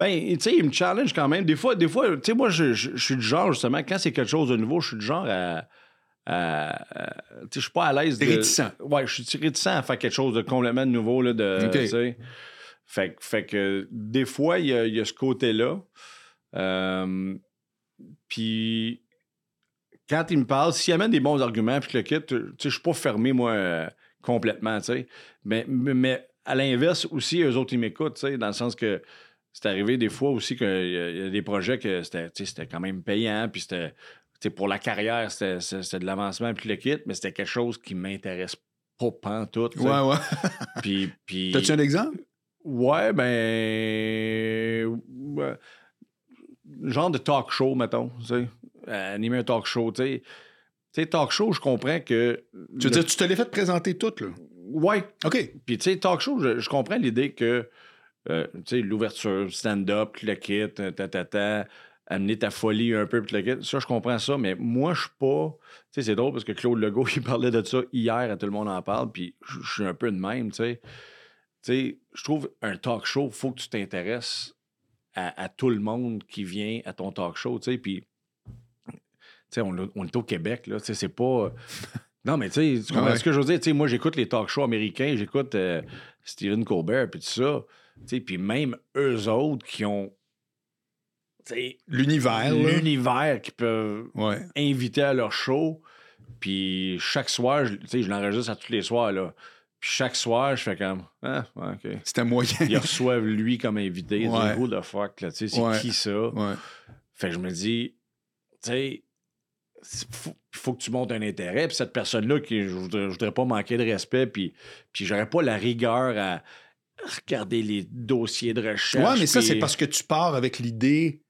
Ben, tu sais, il me challenge quand même. Des fois, des fois tu sais, moi, je, je- je suis du genre, justement, quand c'est quelque chose de nouveau, je suis du genre à. à- à- tu sais, je suis pas à l'aise. De- réticent. Ouais, je suis réticent à faire quelque chose de complètement nouveau, là, de. Ok. Fait, que- fait que des fois, il y a, il y a ce côté-là. Euh, puis quand il me parle, s'il amène des bons arguments, puis que le kit, tu sais, je suis pas fermé, moi, euh, complètement, tu sais. Mais, mais, à l'inverse aussi, eux autres, ils m'écoutent, tu sais, dans le sens que c'est arrivé des fois aussi qu'il y, a- il y a des projets que c'était, quand même payant, puis c'était, pour la carrière, c'était, de l'avancement, puis le kit, mais c'était quelque chose qui m'intéresse pas pantoute. Ouais, ouais. Puis, puis- T'as-tu un exemple? Ouais, ben. ouais. Genre de talk show, mettons. Tu sais. Euh, animer un talk show, tu sais. Tu sais, talk show, je comprends que. Tu veux dire, tu te l'as fait présenter tout, là? Ouais. OK. Puis, tu sais, talk show, je, je comprends l'idée que. euh, tu sais, l'ouverture, stand-up, le kit, ta, ta, ta, amener ta folie un peu, puis le kit. Ça, je comprends ça, mais moi, je suis pas. Tu sais, c'est drôle parce que Claude Legault, il parlait de ça hier, à tout le monde en parle, puis je suis un peu de même, tu sais. Tu sais, je trouve un talk show, il faut que tu t'intéresses à, à tout le monde qui vient à ton talk show, tu sais, puis. Tu sais, on, est au Québec, là, tu sais, c'est pas. Non, mais tu sais, tu comprends Ouais. ce que je veux dire? Tu sais, moi, j'écoute les talk shows américains, j'écoute euh, Stephen Colbert, puis tout ça. Tu sais, Puis même eux autres qui ont L'univers, l'univers qui peuvent Ouais. inviter à leur show. Puis chaque soir, je, je l'enregistre à tous les soirs. Là. Puis chaque soir, je fais comme Ah, OK. C'était moyen. Ils reçoivent lui comme invité. Ouais. Who the fuck, là, tu sais, c'est Ouais. qui ça? Ouais. Fait que je me dis, tu sais, il faut, faut que tu montes un intérêt. Puis cette personne-là, qui je voudrais, je voudrais pas manquer de respect, puis, puis j'aurais pas la rigueur à regarder les dossiers de recherche. Ouais, mais ça, puis- c'est parce que tu pars avec l'idée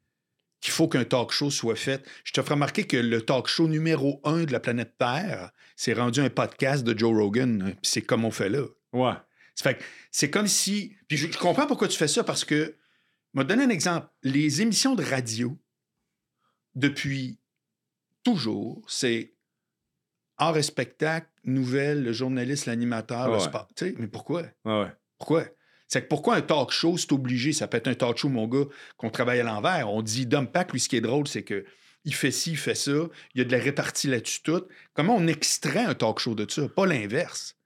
qu'il faut qu'un talk show soit fait. Je te ferai remarquer que le talk show numéro un de la planète Terre, c'est rendu un podcast de Joe Rogan. Puis c'est comme on fait là. Ouais. C'est comme si. Puis je, je comprends pourquoi tu fais ça parce que. Je vais te donner un exemple. Les émissions de radio, depuis toujours, c'est art et spectacle, nouvelles, le journaliste, l'animateur, le sport. Tu sais, mais pourquoi? Ouais. Pourquoi? C'est que pourquoi un talk show, c'est obligé? Ça peut être un talk show, mon gars, qu'on travaille à l'envers. On dit Dom Pack, lui, ce qui est drôle, c'est que il fait ci, il fait ça, il y a de la répartie là-dessus tout. Comment on extrait un talk show de ça? Pas l'inverse.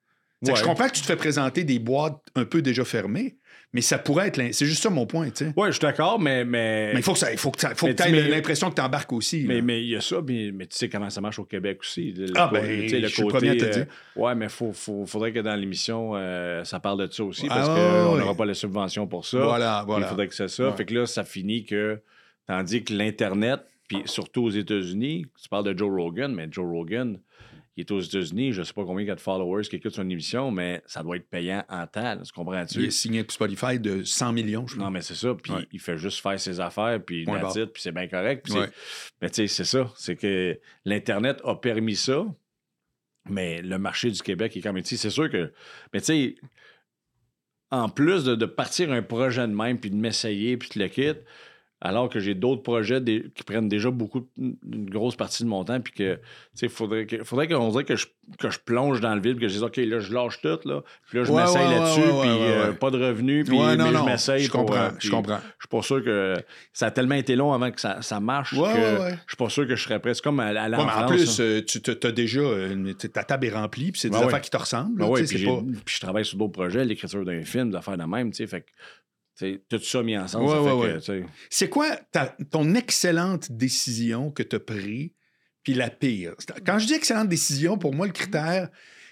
Ouais. Je comprends que tu te fais présenter des boîtes un peu déjà fermées, mais ça pourrait être. C'est juste ça mon point, tu sais. Ouais, je suis d'accord, mais. Mais Mais il faut que ça, il faut que ça- faut Mais que tu- tu aies l'impression que tu embarques aussi. Mais mais il y a ça, mais, mais tu sais comment ça marche au Québec aussi. le- le Ah, ben, tu je suis le premier à te le dire. euh, ouais, mais il faut, faut- faudrait que dans l'émission, euh, ça parle de ça aussi, Ah, parce ouais, qu'on ouais. n'aura pas la subvention pour ça. Voilà, voilà. Il faudrait que c'est ça. Ouais. Fait que là, ça finit que. Tandis que l'Internet, puis surtout aux États-Unis, tu parles de Joe Rogan, mais Joe Rogan, il est aux États-Unis, je sais pas combien il y a de followers qui écoutent son émission, mais ça doit être payant en temps, tu comprends-tu? Il est signé avec Spotify de 100 millions, je Non, crois. mais c'est ça. Puis Ouais. il fait juste faire ses affaires, puis barre. it, puis c'est bien correct. Ouais. Mais tu sais, c'est ça. C'est que l'Internet a permis ça, mais le marché du Québec est quand même. sais, C'est sûr que. Mais tu sais, en plus de, de partir un projet de même, puis de m'essayer, puis de le quitte, alors que j'ai d'autres projets des- qui prennent déjà beaucoup, une grosse partie de mon temps, puis que, tu sais, faudrait que, faudrait qu'on dirait que je, que je plonge dans le vide, que je dise, OK, là, je lâche tout, là, puis là, je Ouais, m'essaye ouais, là-dessus, ouais, puis euh, pas de revenus, puis non, mais non, je m'essaye. je pour, comprends, euh, je comprends. Je suis pas sûr que ça a tellement été long avant que ça, ça marche Ouais, que je suis pas sûr que je serais prêt. C'est comme à, à Ouais, en plus, là. euh, tu as déjà. euh, ta table est remplie, puis c'est des affaires qui te ressemblent. Là, puis, pas- puis je travaille sur d'autres projets, l'écriture d'un film, d'affaires de même, tu sais, fait que, tu sais, tout ça mis ensemble, Ouais, ouais, ouais. C'est quoi ta- ton excellente décision que tu as prise, puis la pire? Quand je dis excellente décision, pour moi, le critère,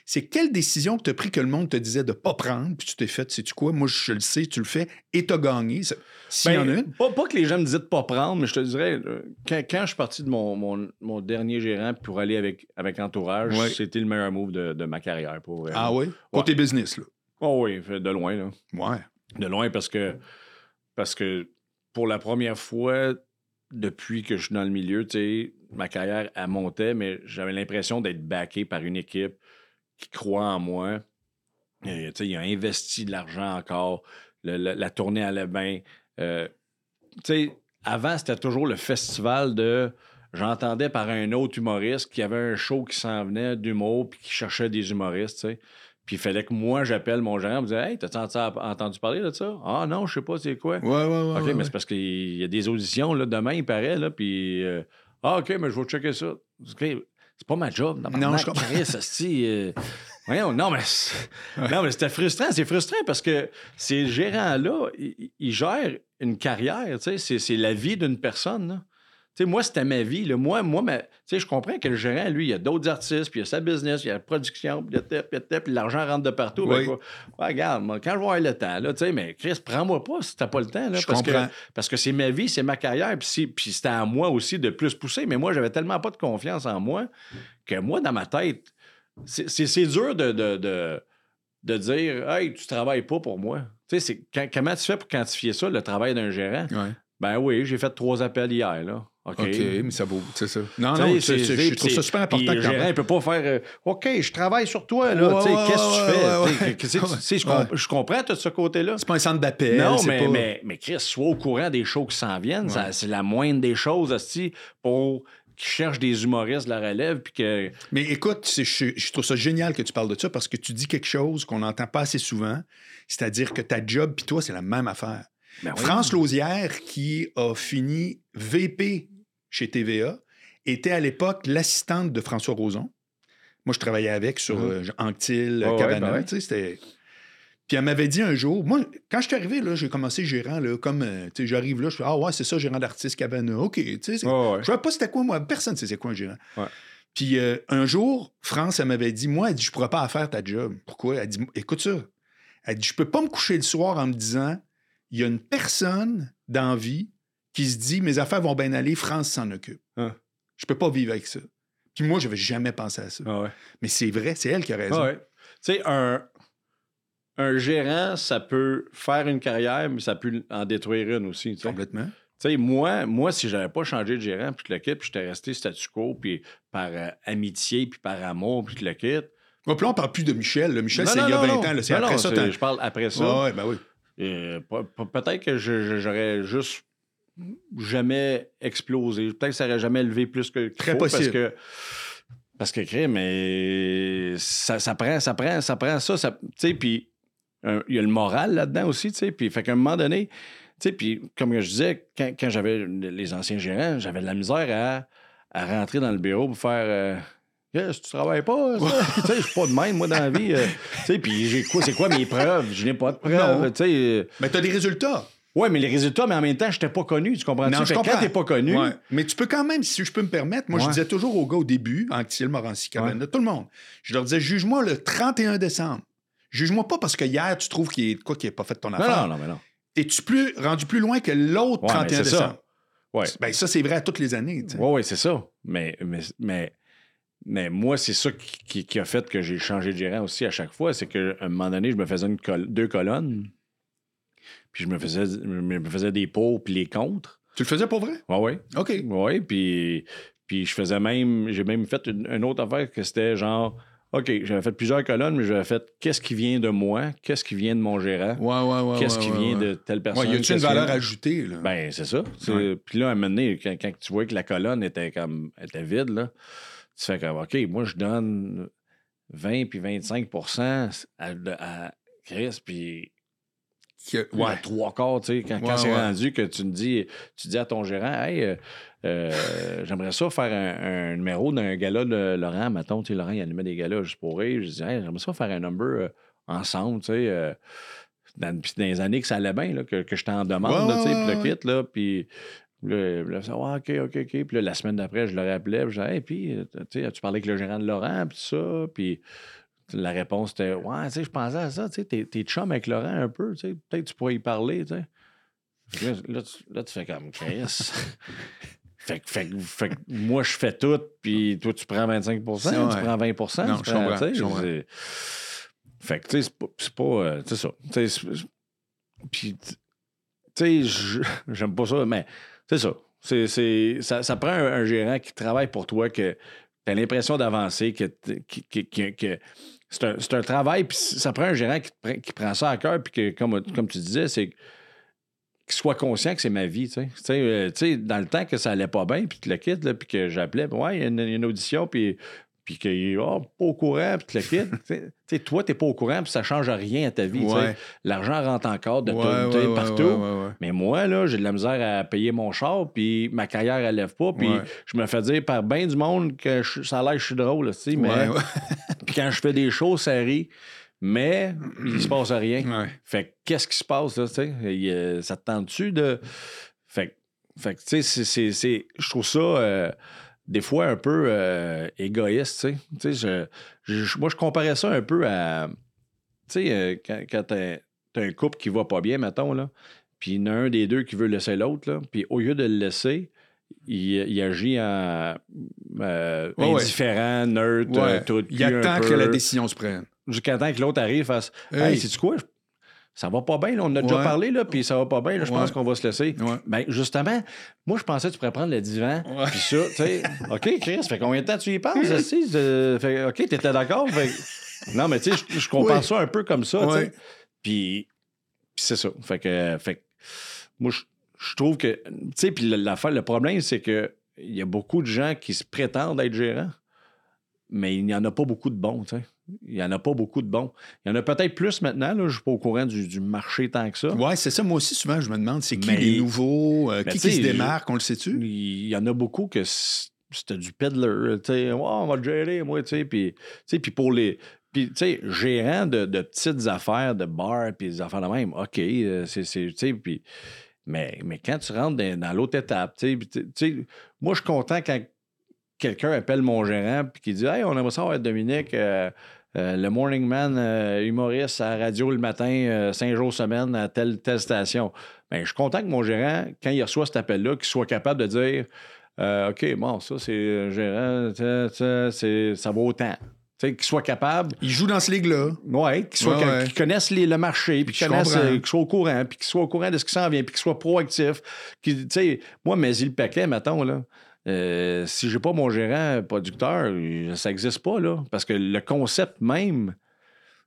c'est quelle décision que tu as pris que le monde te disait de ne pas prendre, puis tu t'es fait, sais-tu quoi, moi je le sais, tu le fais, et tu as gagné. S'il y en a Ben, une. Pas, pas que les gens me disaient de pas prendre, mais je te dirais, euh, quand, quand je suis parti de mon, mon, mon dernier gérant pour aller avec, avec Entourage, c'était le meilleur move de, de ma carrière. Pour. Ah oui? Côté business, là. Oh oui, de loin, là. Ouais. De loin parce que parce que pour la première fois depuis que je suis dans le milieu, ma carrière elle montait, mais j'avais l'impression d'être backé par une équipe qui croit en moi. Et, il a investi de l'argent encore. La, la tournée allait bien. Euh, avant, c'était toujours le festival de. J'entendais par un autre humoriste qui avait un show qui s'en venait d'humour puis qui cherchait des humoristes. Puis il fallait que moi, j'appelle mon gérant, me disait Hey, t'as entendu, entendu parler de ça? Ah non, je sais pas c'est quoi. Ouais, ouais, ouais. OK, ouais, mais ouais. c'est parce qu'il y a des auditions là, demain, il paraît, là, puis euh, Ah, OK, mais je vais checker ça. C'est pas ma job. Non, je comprends. Euh, voyons, non, mais, non, mais c'était frustrant. C'est frustrant parce que ces gérants-là, ils, ils gèrent une carrière, tu sais, c'est, c'est la vie d'une personne. là. Tu sais, moi, c'était ma vie. Là. Moi, moi ma- je comprends que le gérant, lui, il y a d'autres artistes, puis il y a sa business, il y a la production, puis l'argent rentre de partout. Ben, Oui. regarde, moi, quand je vais avoir le temps, là, tu sais, mais Chris, prends-moi pas si t'as pas le temps. Là, Je parce que parce que c'est ma vie, c'est ma carrière, puis, puis c'était à moi aussi de plus pousser. Mais moi, j'avais tellement pas de confiance en moi que moi, dans ma tête, c'est, dur de, de, de, de dire Hey, tu travailles pas pour moi. Tu sais, c'est, quand- comment tu fais pour quantifier ça, le travail d'un gérant? Ouais. Ben oui, j'ai fait trois appels hier, là. OK. Mais ça vaut, c'est ça. Non, non, je trouve ça super important quand même. il peut pas faire euh, OK, je travaille sur toi, là. Tu sais, qu'est-ce que tu fais? je, comp- je comprends tout ce côté-là. C'est pas un centre d'appel. Non, mais, pas... mais, mais Chris, sois au courant des shows qui s'en viennent. Ouais. C'est la moindre des choses, aussi pour qu'ils cherchent des humoristes de la relève. Puis que. Mais écoute, je trouve ça génial que tu parles de ça parce que tu dis quelque chose qu'on n'entend pas assez souvent, c'est-à-dire que ta job puis toi, c'est la même affaire. Ben oui. France Lausière, qui a fini VP chez TVA, était à l'époque l'assistante de François Roson. Moi, je travaillais avec sur Mhm. euh, Anctil, ouais, Cabana. ben ouais. Puis elle m'avait dit un jour, moi, quand je suis arrivé, là, j'ai commencé gérant, là, comme, euh, j'arrive là, je fais, ah ouais, c'est ça, gérant d'artiste Cabana. OK, tu sais, Ouais, je savais pas c'était quoi, moi. Personne ne sait c'est quoi un gérant. Puis euh, un jour, France, elle m'avait dit, moi, elle dit, je pourrais pas faire ta job. Pourquoi? Elle dit, écoute ça. Elle dit, je peux pas me coucher le soir en me disant, il y a une personne dans la vie qui se dit, mes affaires vont bien aller, France s'en occupe. Hein. Je peux pas vivre avec ça. Puis moi, je n'avais jamais pensé à ça. Ah ouais. Mais c'est vrai, c'est elle qui a raison. Ah ouais. Tu sais, un, un gérant, ça peut faire une carrière, mais ça peut en détruire une aussi. Complètement. Tu sais, moi, moi, si j'avais pas changé de gérant, puis que le quitte, puis j'étais resté statu quo, puis par euh, amitié, puis par amour, puis que le quitte. Puis là, on parle plus de Michel. là. Michel, c'est il y a non, 20 non. ans. C'est après ça. Je parle après ça. Ouais, ben oui. Euh, pe- pe- Peut-être que j'aurais juste jamais explosé. Peut-être que ça aurait jamais levé plus que Très faut, possible. Parce que, parce que mais ça, ça prend, ça prend, ça prend ça. ça tu sais, puis euh, il y a le moral là-dedans aussi, tu sais. Puis, fait qu'à un moment donné, tu sais, puis comme je disais, quand, quand j'avais les anciens gérants, j'avais de la misère à, à rentrer dans le bureau pour faire. euh, Yes, tu travailles pas, ça? tu sais, je suis pas de même, moi, dans la vie. euh, tu sais, puis j'ai quoi, c'est quoi mes preuves? Je n'ai pas de preuves, Non. tu sais. euh, Mais tu as des résultats. Ouais, mais les résultats, mais en même temps, je n'étais pas connu. Tu comprends? Non, je comprends. Quand t'es pas connu, Ouais. Mais tu peux quand même, si je peux me permettre, moi, je Ouais. disais toujours aux gars au début, en Anquetil, Morancy, Cabana, tout le monde, je leur disais, juge-moi le 31 décembre. Juge-moi pas parce que hier, tu trouves qu'il de quoi qui n'est pas fait ton non, affaire. non, non, mais non. Es-tu plus, rendu plus loin que l'autre Ouais, mais 31 c'est ça. décembre? Ouais. Ben, ça, c'est vrai à toutes les années. tu. Oui, oui, c'est ça. Mais, mais, mais, mais moi, c'est ça qui, qui- qui a fait que j'ai changé de gérant aussi à chaque fois. C'est qu'à un moment donné, je me faisais une col- deux colonnes. Puis je me faisais, je me faisais des pour puis les contre. Tu le faisais pour vrai? Oui, oui. OK. Oui, puis, puis je faisais même, j'ai même fait une, une autre affaire que c'était genre, OK, j'avais fait plusieurs colonnes, mais j'avais fait qu'est-ce qui vient de moi, qu'est-ce qui vient de mon gérant, Ouais, ouais, ouais. qu'est-ce qui vient de telle personne. Y a-tu une valeur vient- ajoutée, là? Ben, c'est ça. Puis là, à un moment donné, quand, quand tu vois que la colonne était comme était vide, là, tu fais comme OK, moi je donne 20 puis 25 à, à Chris, puis Que- ouais. trois quarts, tu sais, quand, quand Ouais, c'est ouais. rendu que tu me dis, tu dis à ton gérant, hey, euh, euh, j'aimerais ça faire un, un numéro d'un gala de Laurent, mettons, tu sais, Laurent, il animait des galas juste pour rire. Je dis, hey, j'aimerais ça faire un number euh, ensemble, tu sais. dans, puis dans les années que ça allait bien, là, que, que j'étais en demande, là, tu sais, puis le kit, là, puis ouais, OK, OK, OK. Puis là, la semaine d'après, je le rappelais, puis je disais, hey, puis, tu sais, as-tu parlé avec le gérant de Laurent, puis ça, puis la réponse était, ouais, tu sais, je pensais à ça, tu sais, t'es, chum avec Laurent un peu, tu sais, peut-être tu pourrais y parler, tu sais. Là, là, tu, là, tu fais comme, Chris. fait, que- fait, que- fait que moi, je fais tout, puis toi, tu prends 25 tu C'est- prends ouais. 20 Non, tu prends, tu je comprends. Fait que, tu sais, c'est pas. C'est euh, ça. Tu puis, tu sais, j'aime pas ça, mais c'est ça. C'est, ça. Ça prend un, un gérant qui travaille pour toi, que tu as l'impression d'avancer, que, que c'est, un, un travail, puis ça prend un gérant qui, qui prend ça à cœur, puis que, comme, comme tu disais, c'est qu'il soit conscient que c'est ma vie, tu sais. Euh, dans le temps que ça allait pas bien, puis tu le quittes, là, puis que j'appelais, ouais, il y a une audition, puis puis qu'il est oh, pas au courant, puis tu le quittes. Tu sais, tu toi, t'es pas au courant, puis ça change rien à ta vie. Ouais. L'argent rentre encore de Ouais, ouais, partout. Mais moi, là, j'ai de la misère à payer mon char, puis ma carrière, elle lève pas, puis je me fais dire par bien du monde que je- ça a l'air que je suis drôle, tu sais, mais puis quand je fais des choses, ça rit, mais il se passe rien. Fait que qu'est-ce qui se passe, là, tu sais? Il, euh, Ça te tente-tu de... Fait, que- fait que, tu sais, c'est- je trouve ça... euh, des fois un peu euh, égoïste, tu sais. Tu sais, je- je- moi, je comparais ça un peu à... Tu sais, euh, quand, quand t'as un couple qui va pas bien, mettons, là, puis il y en a un des deux qui veut laisser l'autre, là, puis au lieu de le laisser, il, il agit en euh, ouais. indifférent, neutre, Ouais. tout Il attend que la décision se prenne. Jusqu'à temps que l'autre arrive fasse Hey, Hey. sais-tu quoi? Ça va pas bien, là, on en a déjà parlé, là, puis ça va pas bien, je Ouais. pense qu'on va se laisser. Ouais. Ben, justement, moi, je pensais que tu pourrais prendre le divan, puis ça, tu sais, OK, Chris, fait combien de temps tu y assis? Euh, fait, OK, t'étais d'accord? Fait non, mais tu sais, je, compare Oui. ça un peu comme ça, tu sais. Puis, c'est ça. Fait que, fait moi, je, je trouve que, tu sais, puis l'affaire, le problème, c'est que il y a beaucoup de gens qui se prétendent être gérants, mais il n'y en a pas beaucoup de bons, tu sais. Il n'y en a pas beaucoup de bons. Il y en a peut-être plus maintenant, là, je ne suis pas au courant du, du marché tant que ça. Ouais, c'est ça. Moi aussi, souvent, je me demande, c'est qui Mais- les nouveaux, euh, qui, qui se démarque, on le sait-tu? Il y en a beaucoup que c'était du peddler. Ouais, on va le gérer, moi, tu sais. Puis, tu sais, puis pour les. Puis, tu sais, gérant de, de petites affaires, de bars, puis des affaires de même, OK, euh, c'est. c'est- Tu sais, puis. Mais, mais quand tu rentres dans, dans l'autre étape, tu sais, moi, je suis content quand quelqu'un appelle mon gérant puis qui dit Hey, on aimerait ça avoir Dominique, euh, euh, le morning man, euh, humoriste à la radio le matin, euh, cinq jours semaine à telle, telle station. Ben, je suis content que mon gérant, quand il reçoit cet appel-là, qu'il soit capable de dire OK, bon, ça, c'est gérant, ça, ça, ça vaut autant. Tu sais, qu'il soit capable, Il joue dans ce ligue-là. ouais, qu'il Ouais, ouais. qu'il connaisse les- le marché, puis qu'il Je connaisse, comprends. euh, soit au courant, puis qu'il soit au courant de ce qui s'en vient, puis qu'il soit proactif. Qu'il- Tu sais, moi, mais il le paquet, mettons, là. Euh, si j'ai pas mon gérant producteur, ça n'existe pas, là. Parce que le concept même,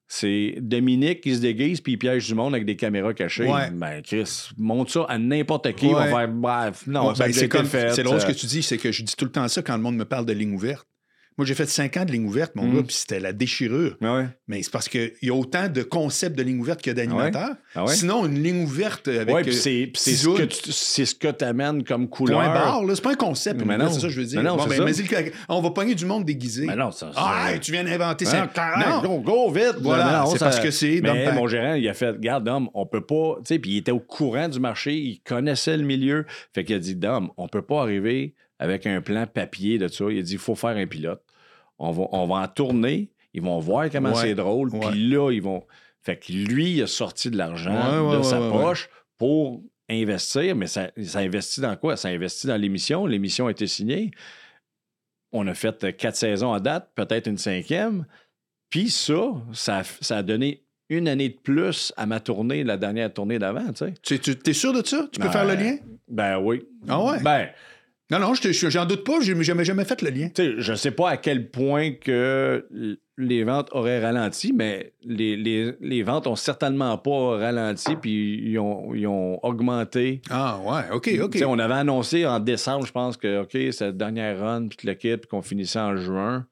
c'est Dominique qui se déguise puis il piège du monde avec des caméras cachées. Ouais. Ben, Chris, montre ça à n'importe qui, on va faire, bref, non, Ouais, ben, c'est comme- c'est drôle ce euh, que tu dis, c'est que je dis tout le temps ça quand le monde me parle de ligne ouverte. Moi, j'ai fait cinq ans de ligne ouverte, mon Mm. gars, puis c'était la déchirure. Ouais. Mais c'est parce qu'il y a autant de concepts de ligne ouverte que d'animateurs. Ah ouais? Sinon, une ligne ouverte avec Ouais, euh, c'est ce que tu c'est ce que t'amènes comme couleur. point barre, là, c'est pas un concept. Mais non. c'est ça que je veux dire. Mais non, bon, c'est ben, ça. mais dis-le, on va pogner du monde déguisé. Mais non, ça, ah, hey, tu viens d'inventer ça. Non. go, go vite. Voilà, Non, c'est ça- parce que c'est Mais Dom mon gérant, il a fait, regarde, Dom, on peut pas, tu sais, puis il était au courant du marché, il connaissait le milieu. Fait qu'il a dit, Dom, on peut pas arriver avec un plan papier de ça. Il a dit, il faut faire un pilote. On va, on va en tourner, ils vont voir comment Ouais, c'est drôle, puis là, ils vont. Fait que lui, il a sorti de l'argent de sa poche pour investir, mais ça, ça investit dans quoi? Ça investit dans l'émission. L'émission a été signée. On a fait euh, quatre saisons à date, peut-être une cinquième. Puis ça, ça, a- ça a donné une année de plus à ma tournée, la dernière tournée d'avant, tu sais. Tu, tu es sûr de ça? Tu peux Ben, faire le lien? Ben oui. Ah ouais? Ben, Non, non, je je- j'en doute pas, j'ai jamais, jamais fait le lien. je sais pas à quel point que les ventes auraient ralenti, mais les, les- les ventes ont certainement pas ralenti, puis ils ont, ils ont augmenté. Ah ouais, OK, OK. On avait annoncé en décembre, je pense que, OK, c'est la dernière run, puis que le kit, puis qu'on finissait en juin.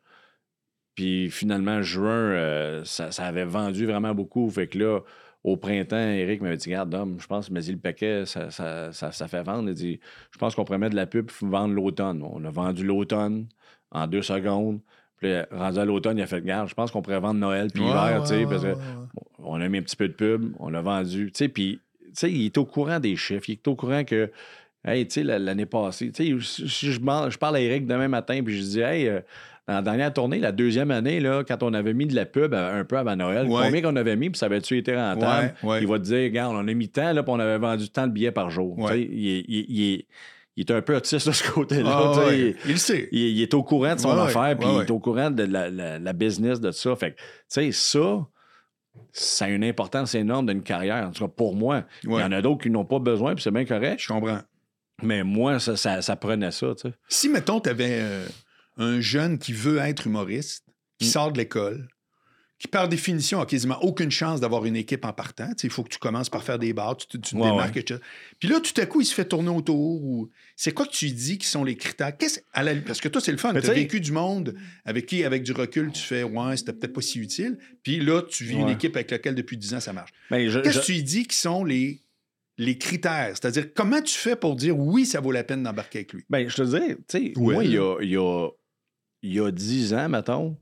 Puis finalement, juin, euh, ça, ça avait vendu vraiment beaucoup. Fait que là, au printemps, Eric m'avait dit Regarde, Dom, je pense mais le paquet, ça, ça, ça, ça fait vendre. Il dit Je pense qu'on pourrait mettre de la pub pour vendre l'automne. On a vendu l'automne en deux secondes. Puis rendu à l'automne, il a fait Regarde, je pense qu'on pourrait vendre Noël puis Ouais, hiver, ouais, tu sais, parce que. Bon, on a mis un petit peu de pub, on l'a vendu. Tu sais, puis, tu sais, il est au courant des chiffres. Il est au courant que, hey, tu sais, la- l'année passée, tu sais, si je, je parle à Eric demain matin, puis je dis, hey, euh, dans la dernière tournée, la deuxième année, là, quand on avait mis de la pub euh, un peu avant Noël, Ouais. combien qu'on avait mis, puis ça avait-tu été rentable? Ouais, ouais. Il va te dire, regarde, on a mis tant, là, puis on avait vendu tant de billets par jour. Il, est- il il est, il est un peu autiste de ce côté-là. Ah, il- le sait. il, est au courant de son affaire, puis il est au courant de la, la- la business de ça. Fait que, tu sais, ça, ça a une importance énorme d'une carrière. En tout cas, pour moi. Il y en a d'autres qui n'ont pas besoin, puis c'est bien correct. Je comprends. Mais moi, ça, ça, ça prenait ça, tu sais. Si, mettons, tu avais un jeune qui veut être humoriste, qui Mm. sort de l'école, qui par définition a quasiment aucune chance d'avoir une équipe en partant, il faut que tu commences par faire des bars, tu, te- tu te Ouais, démarques, etc. Puis là, tout à coup, il se fait tourner autour. Ou... C'est quoi que tu dis qui sont les critères? Qu'est-ce- à la- Parce que toi, c'est le fun. Tu as vécu du monde avec qui, avec du recul, tu fais Ouais, c'était peut-être pas si utile. Puis là, tu vis une équipe avec laquelle depuis 10 ans, ça marche. Mais je- Qu'est-ce je- que tu dis qui sont les, les critères? C'est-à-dire, comment tu fais pour dire oui, ça vaut la peine d'embarquer avec lui? Ben, je te dis, tu sais, Ouais. moi, il y a, il y, a, il y a 10 ans, mettons,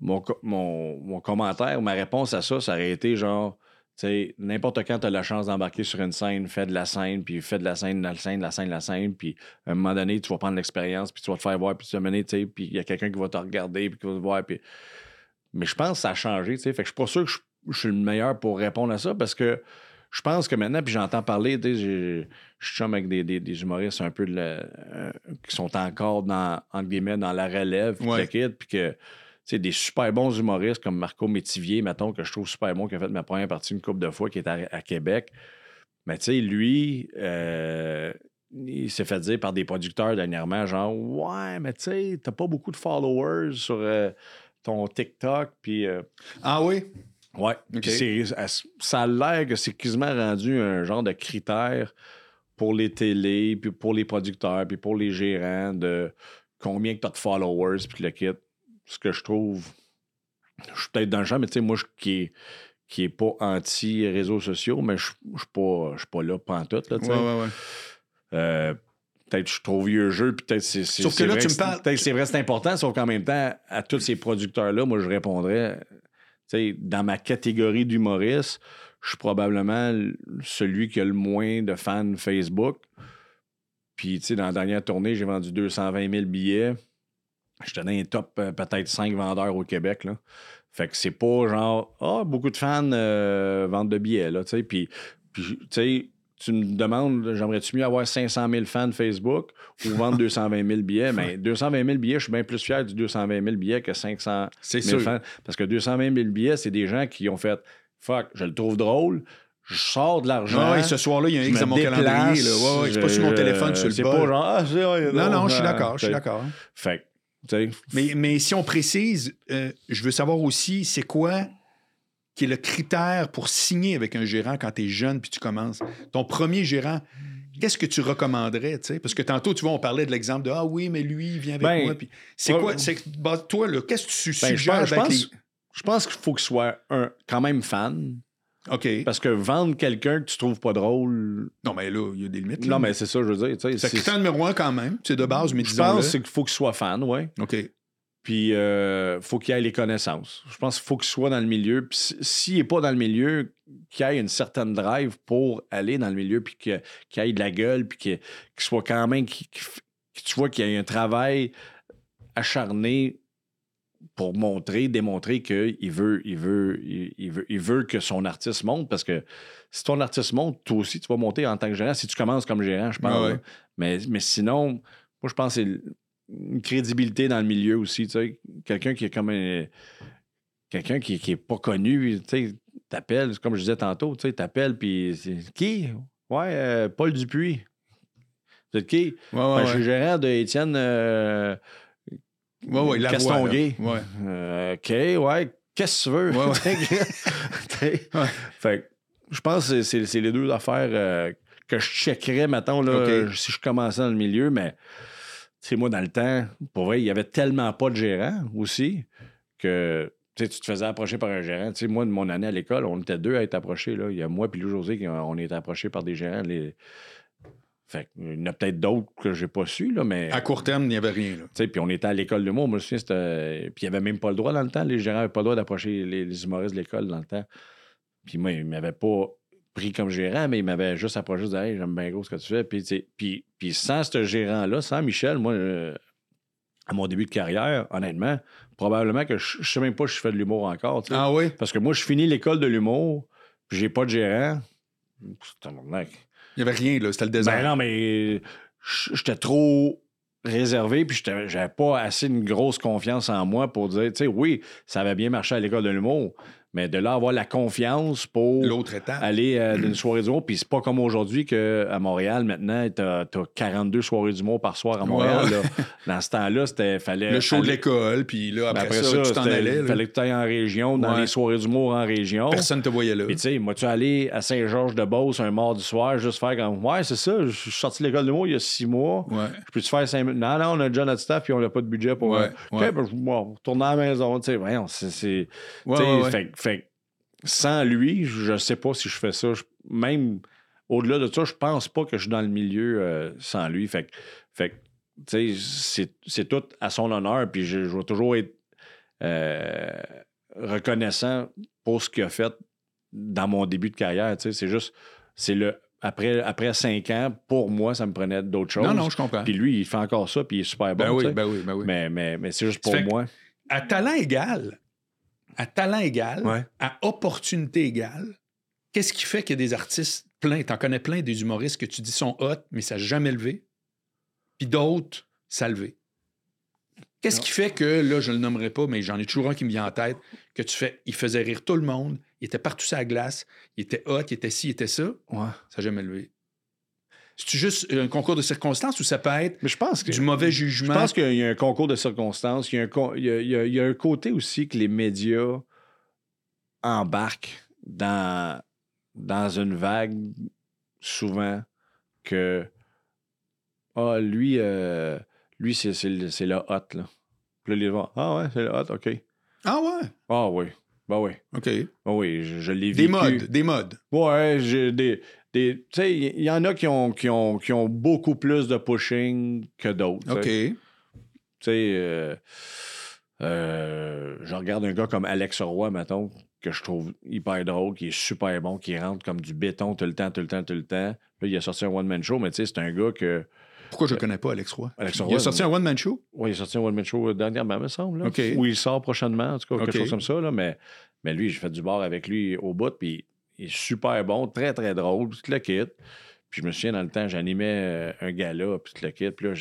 mon, mon, mon commentaire, ma réponse à ça, ça aurait été genre, tu sais, n'importe quand tu as la chance d'embarquer sur une scène, fais de la scène, puis fais de la scène, de la scène, de la scène, de la scène, puis à un moment donné, tu vas prendre l'expérience, puis tu vas te faire voir, puis tu vas mener, tu sais, puis il y a quelqu'un qui va te regarder, puis qui va te voir, puis... Mais je pense que ça a changé, tu sais, fait que je suis pas sûr que je, suis le meilleur pour répondre à ça, parce que je pense que maintenant, puis j'entends parler, tu sais, je chum avec des, des, des humoristes un peu de la- euh, qui sont encore dans, entre guillemets, dans la relève, puis Ouais. que, tu des super bons humoristes comme Marco Métivier, mettons, que je trouve super bon, qui a fait ma première partie une couple de fois, qui est à, à Québec. Mais tu sais, lui, euh, il s'est fait dire par des producteurs dernièrement, genre, ouais, mais tu sais, t'as pas beaucoup de followers sur euh, ton TikTok, puis. Ah oui? Ouais. Ça a l'air que c'est quasiment rendu un genre de critère pour les télés, puis pour les producteurs, puis pour les gérants de combien que tu as de followers, puis le kit. Ce que je trouve. Je suis peut-être dans le champ, mais tu sais, moi, je, qui est qui est pas anti-réseaux sociaux, mais je je suis pas, pas là pantoute, là, tu sais. Ouais, ouais, ouais. Euh, peut-être je suis trop vieux jeu, puis peut-être c'est c'est- Sauf que là, vrai tu me parles- peut-être c'est vrai, c'est important, sauf qu'en même temps, à tous ces producteurs-là, moi, je répondrais, tu sais, dans ma catégorie d'humoriste, je suis probablement celui qui a le moins de fans Facebook. Puis, tu sais, dans la dernière tournée, j'ai vendu 220 000 billets. Je tenais un top euh, peut-être 5 vendeurs au Québec, là. Fait que c'est pas genre, ah, beaucoup de fans euh, vendent de billets, là, tu sais. Puis, puis, tu sais, tu me demandes, j'aimerais-tu mieux avoir 500 000 fans Facebook ou vendre 220 000 billets? Mais 220 000 billets, je suis bien plus fier du 220 000 billets que 500 C'est 000 sûr. fans. Parce que 220 000 billets, c'est des gens qui ont fait, fuck, je le trouve drôle, je sors de l'argent. Et ce soir-là, il y a un X dans mon déplace, calendrier. Là. Ouais, ouais, c'est pas sur mon téléphone, sur le C'est pas genre, ah, c'est ouais, Non, non, je suis d'accord, je suis fait- d'accord. Fait tu sais, Mais, mais si on précise, euh, je veux savoir aussi, c'est quoi qui est le critère pour signer avec un gérant quand tu es jeune puis tu commences? Ton premier gérant, qu'est-ce que tu recommanderais? tu sais? Parce que tantôt, tu vois, on parlait de l'exemple de Ah oui, mais lui, il vient avec Ben, moi. C'est ouais, quoi? ouais. bah, toi, là, qu'est-ce que tu Ben, je suggères pense, je avec pense- je pense qu'il faut qu'il soit un, quand même fan. OK. Parce que vendre quelqu'un que tu trouves pas drôle. Non, mais là, il y a des limites. Non, là. mais c'est ça, je veux dire. C'est critère numéro un quand même. C'est de base, mais Je pense c'est qu'il faut qu'il soit fan, ouais. OK. Puis, euh, faut qu'il ait les connaissances. Je pense qu'il faut qu'il soit dans le milieu. Puis, si- s'il n'est pas dans le milieu, qu'il ait une certaine drive pour aller dans le milieu, puis que- qu'il ait de la gueule, puis qu'il soit quand même. que tu vois qu'il y a un travail acharné pour montrer, démontrer qu'il veut, il veut, il, veut, il veut que son artiste monte. Parce que si ton artiste monte, toi aussi, tu vas monter en tant que gérant. Si tu commences comme gérant, je pense. Ouais. Mais, mais sinon, moi, je pense que c'est une crédibilité dans le milieu aussi. Tu sais, quelqu'un qui est comme un. Quelqu'un qui, qui est pas connu, tu sais, t'appelles, comme je disais tantôt, tu sais, t'appelles, puis qui? Ouais, euh, Paul Dupuis. Vous êtes qui? Ouais, Ben, Je suis gérant de Étienne euh, Ouais, ouais, la voix, Castonguay. là. Ouais. Euh, OK, ouais, qu'est-ce que tu veux? Ouais, T'sais, Ouais. Fait que je pense que c'est- les deux affaires euh, que je checkerais, mettons, là, si je commençais dans le milieu, mais c'est moi, dans le temps, pour vrai, il y avait tellement pas de gérant aussi que tu tu te faisais approcher par un gérant. Tu moi, de mon année à l'école, on était deux à être approchés. Là. Il y a moi et Lou José qui on est approchés par des gérants. Les... Fait il y en a peut-être d'autres que j'ai pas su, là, mais. À court terme, il n'y avait rien. Là. Tu sais, puis on était à l'école de mots, moi, je me souviens, c'était... Puis il n'y avait même pas le droit dans le temps. Les gérants n'avaient pas le droit d'approcher les, les humoristes de l'école dans le temps. Puis moi, il ne m'avait pas pris comme gérant, mais il m'avait juste approché, dit Hey, j'aime bien gros ce que tu fais. Puis, puis, puis sans ce gérant-là, sans Michel, moi, euh, à mon début de carrière, honnêtement, probablement que je ne sais même pas si je fais de l'humour encore. Ah oui? Parce que moi, je finis l'école de l'humour, puis j'ai pas de gérant. C'est un mec. Il n'y avait rien, là. C'était le désert. Ben non, mais j'étais trop réservé, puis j'avais pas assez une grosse confiance en moi pour dire, tu sais, oui, ça avait bien marché à l'école de l'humour, mais de là avoir la confiance pour L'autre étape. aller euh, d'une soirée d'humour, puis c'est pas comme aujourd'hui qu'à Montréal, maintenant, t'as as 42 soirées d'humour par soir à Montréal. Ouais, là. Dans ce temps-là, c'était fallait... Le show de l'école, puis là, ben après, après, ça, ça, tu t'en allais. il fallait que tu ailles en région, dans Ouais. les soirées d'humour en région. Personne ne te voyait là. Puis tu sais, moi-tu allé à Saint-Georges-de-Beauce un mardi soir, juste faire comme Ouais, c'est ça, je suis sorti de l'école mots il y a six mois. Ouais. Je peux-tu faire cinq minutes? Non, non, on a déjà notre staff puis on n'a pas de budget pour. Ouais, euh, ben, je vais retourner à la maison. Tu sais, voyons, c'est. tu. Fait, fait que sans lui, je sais pas si je fais ça. Je- même au-delà de ça, je pense pas que je suis dans le milieu euh, sans lui. Fait que, fait que, tu sais, c'est- c'est tout à son honneur. Puis je, je vais toujours être euh, reconnaissant pour ce qu'il a fait dans mon début de carrière. C'est juste, c'est le. Après, après cinq ans, pour moi, ça me prenait d'autres choses. Non, non, je comprends. Puis lui, il fait encore ça, puis il est super bon. Ben oui, ben oui, ben oui. Mais, mais, mais c'est juste pour moi. À talent égal, à talent égal, Ouais. à opportunité égale, qu'est-ce qui fait qu'il y a des artistes plein, t'en connais plein des humoristes que tu dis sont hot, mais ça n'a jamais levé, puis d'autres, ça a levé. Qu'est-ce qui fait que, là, je ne le nommerai pas, mais j'en ai toujours un qui me vient en tête, que tu fais, il faisait rire tout le monde, il était partout sur la glace, il était hot, il était ci, il était ça, Ouais. ça n'a jamais levé. C'est-tu juste un concours de circonstances ou ça peut être Mais je pense que. du mauvais Je jugement? pense qu'il y a un concours de circonstances. Il y a un, il y a- il y a- il y a un côté aussi que les médias embarquent dans, dans une vague souvent que Ah, lui, euh, lui c'est, c'est, le- c'est le hot. Là. Puis là, les gens Ah ouais, c'est le hot, OK. Ah ouais? Ah oui. Ben oui. OK. Ben oui, je, je l'ai Des vécu. modes, des modes. Ouais, j'ai des. Tu sais, il y en a qui ont, qui, ont, qui ont beaucoup plus de pushing que d'autres. OK. tu sais. Euh, euh, je regarde un gars comme Alex Roy, mettons, que je trouve hyper drôle, qui est super bon, qui rentre comme du béton tout le temps, tout le temps, tout le temps. Là, il a sorti un one-man show, mais tu sais, c'est un gars que. Pourquoi je ne connais pas Alex Roy? Alex Il Roy, a sorti un one-man show? Oui, il a sorti un one-man show dernièrement, me semble. Là. Ou il sort prochainement, en tout cas, quelque chose comme ça. Là, mais, mais lui, j'ai fait du bar avec lui au bout, puis il est super bon, très, très drôle, tout le kit. Puis je me souviens, dans le temps, j'animais euh, un gala, puis tout le kit. Puis là,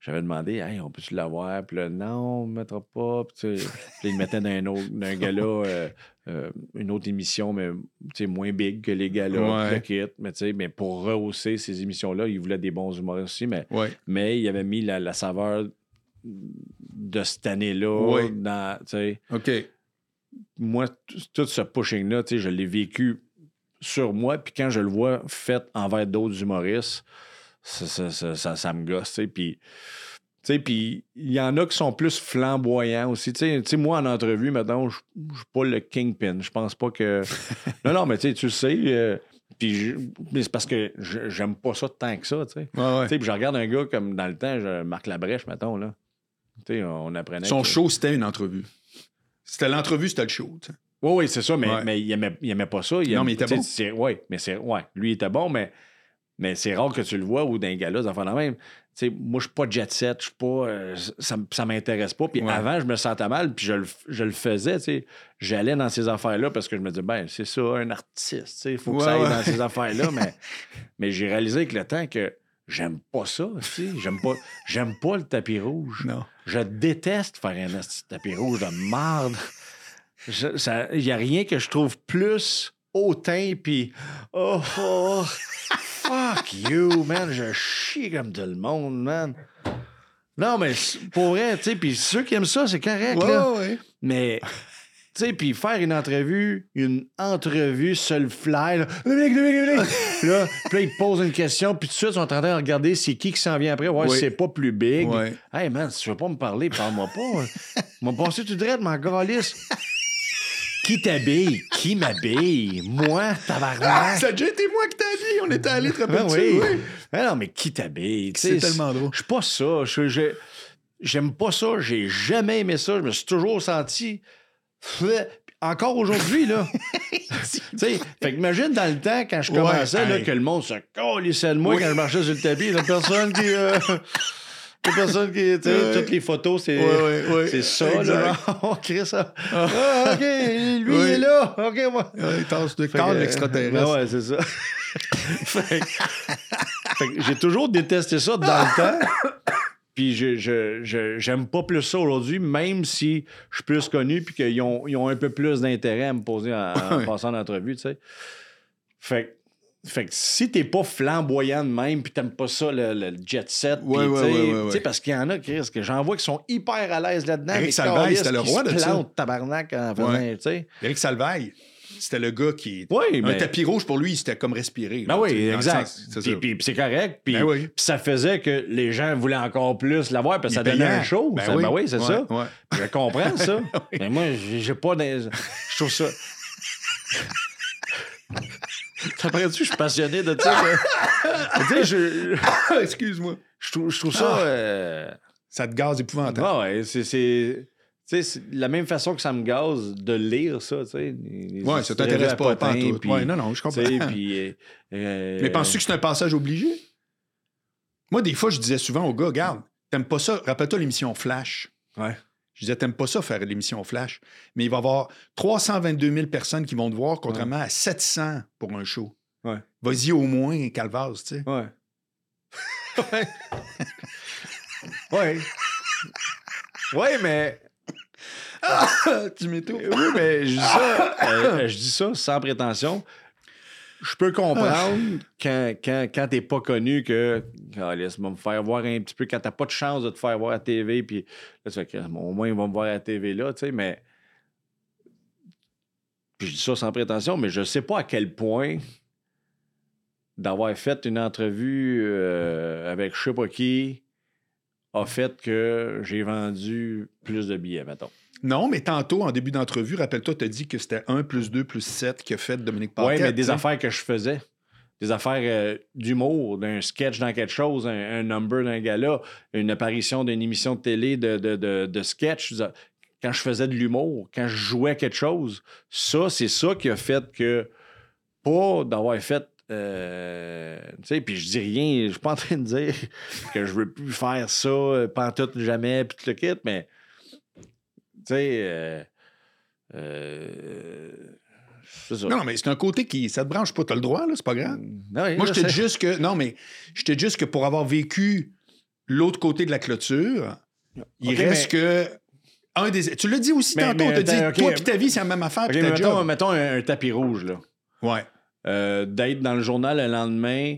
j'avais demandé, hey, on peut-tu l'avoir? Puis là, non, on ne mettra pas. Puis, puis il me mettait dans un, autre, dans un gala, euh, euh, une autre émission, mais moins big que les galas, Ouais. tout le kit. Mais, tu sais, mais pour rehausser ces émissions-là, il voulait des bons humoristes aussi, mais mais il avait mis la, la saveur de cette année-là Oui. dans, tu sais, OK. moi, tout ce pushing-là, tu sais, je l'ai vécu sur moi, puis quand je le vois fait envers d'autres humoristes, ça, ça, ça, ça- me gosse, tu sais, puis... il y en a qui sont plus flamboyants aussi. Tu sais, tu sais, moi, en entrevue, maintenant, je suis pas le kingpin. Je pense pas que... non, non, mais tu sais, tu le sais. euh, puis c'est parce que je- j'aime pas ça tant que ça, tu sais. Ouais. Puis je regarde un gars comme dans le temps, je, Marc Labrèche, mettons, là. Tu sais, on apprenait. Son que- show, c'était une entrevue. C'était l'entrevue, c'était le show. Oui, oui, c'est ça, mais, Ouais. mais il, aimait, il aimait pas ça. Non, mais il était bon. Oui, mais c'est. Ouais, lui, il était bon, mais, mais c'est rare que tu le vois ou d'un gars-là, des enfants de même. Moi, je suis pas jet set, je suis pas. euh, ça ça m'intéresse pas. Puis Ouais. avant, je me sentais mal, puis je le, f- je le faisais. J'allais dans ces affaires-là parce que je me disais, ben, c'est ça, un artiste, il faut que Ouais, ça aille dans ces affaires-là. mais mais j'ai réalisé avec le temps que j'aime pas ça. J'aime pas, j'aime pas le tapis rouge. Non. Je déteste faire un tapis rouge de marde. Il n'y a rien que je trouve plus hautain, puis oh, oh, fuck you, man. Je chie comme tout le monde, man. Non, mais pour vrai, tu sais, puis ceux qui aiment ça, c'est correct, là. Ouais, ouais. Mais, tu sais, puis faire une entrevue, une entrevue seul fly, là, là, puis là, ils te posent une question, puis tout de suite, ils sont en train de regarder c'est qui qui s'en vient après, voir Oui. si c'est pas plus big. Ouais. Hey, man, si tu veux pas me parler, parle-moi pas. M'a passé tout droit, m'en galisse. Qui t'habille? Qui m'habille? Moi, tabarnak? Ça a déjà été moi qui dit. On était allés te Ah rappeler oui. Ah non, mais qui t'habille? C'est tellement drôle. Je suis pas ça. Je- J'aime pas ça. J'ai jamais aimé ça. Je me suis toujours senti. Encore aujourd'hui, là. tu sais, fait que imagine dans le temps, quand je Ouais, commençais, là, que le monde se colissait de moi Oui. quand je marchais sur le tapis. La personne qui. euh, Personne qui. Tu sais, Ouais. toutes les photos, c'est. Ouais, ouais, ouais. C'est ça, là. On crée ça. Ah, OK, lui, il est là. OK, moi. Ouais, tasse de corps que, extraterrestre. ben ouais, c'est ça. fait que- j'ai toujours détesté ça dans le temps. Puis je, je, je- j'aime pas plus ça aujourd'hui, même si je suis plus connu puis qu'ils ont, ils ont un peu plus d'intérêt à me poser en, en passant l'entrevue, tu sais. Fait, que- fait que si t'es pas flamboyant de même puis t'aimes pas ça, le, le jet set, Ouais, ouais. parce qu'il y en a, Chris, que j'en vois qui sont hyper à l'aise là-dedans. Eric Salvaille, c'était le roi de ça. tabarnak en faisant, Ouais. tu sais. Éric Salvaille, c'était le gars qui. Oui, Un mais... tapis rouge pour lui, c'était comme respirer. Ben là, oui, exact. Puis, c'est correct. Puis, Ben oui. puis ça faisait que les gens voulaient encore plus l'avoir parce que ça donnait un show. Ben Ça- oui. ben oui, c'est Ouais, ça. ouais. Je comprends ça. Mais moi, j'ai pas. Je trouve ça. T'appelles-tu, je suis passionné de ça. sais, je, Excuse-moi. je, trouve, je trouve ça. Ah. euh, Ça te gaz épouvantable. ah ouais, c'est. c'est tu sais, c'est la même façon que ça me gaze de lire ça, tu sais. Ouais, ça t'intéresse pas, pas tout. puis, Ouais, non, non, je comprends. puis, euh, euh, Mais penses-tu que c'est un passage obligé? Moi, des fois, je disais souvent aux gars, regarde, t'aimes pas ça, rappelle-toi l'émission Flash. Ouais. Je disais, t'aimes pas ça faire l'émission Flash, mais il va y avoir 322 000 personnes qui vont te voir, contrairement à 700 pour un show. Ouais. Vas-y au moins, Calvaz, tu sais. Ouais. ouais. ouais. Ouais, mais. tu m'étouffes. Oui, mais je dis ça, euh, je dis ça sans prétention. Je peux comprendre quand, quand, quand t'es pas connu que laisse-moi me faire voir un petit peu quand t'as pas de chance de te faire voir à TV puis là tu fais au moins ils vont me voir à la TV là, tu sais, mais puis je dis ça sans prétention, mais je sais pas à quel point d'avoir fait une entrevue euh, avec je sais pas qui a fait que j'ai vendu plus de billets, mettons. Non, mais tantôt, en début d'entrevue, rappelle-toi, tu as dit que c'était 1 plus 2 plus 7 qui a fait Dominique Oui, Paquette. mais des affaires que je faisais. Des affaires euh, d'humour, d'un sketch dans quelque chose, un, un number d'un gala, une apparition d'une émission de télé de, de, de, de sketch. Quand je faisais de l'humour, quand je jouais quelque chose, ça, c'est ça qui a fait que, pas d'avoir fait. Euh, tu sais, puis je dis rien, je suis pas en train de dire que je veux plus faire ça, euh, pantoute jamais, puis tout le kit, mais tu sais, euh, euh, c'est ça. Non, mais c'est un côté qui. Ça te branche pas, t'as le droit, là, c'est pas grave. Ouais, Moi, je te dis juste que. Non, mais je te dis juste que pour avoir vécu l'autre côté de la clôture, il reste que. Un des. Tu l'as dit aussi Mais- tantôt, mais on t'a dit, toi puis ta vie, c'est la même affaire, Ok, puis mais ta mettons, job. mettons un, un tapis rouge, là. Ouais. Euh, D'être dans le journal le lendemain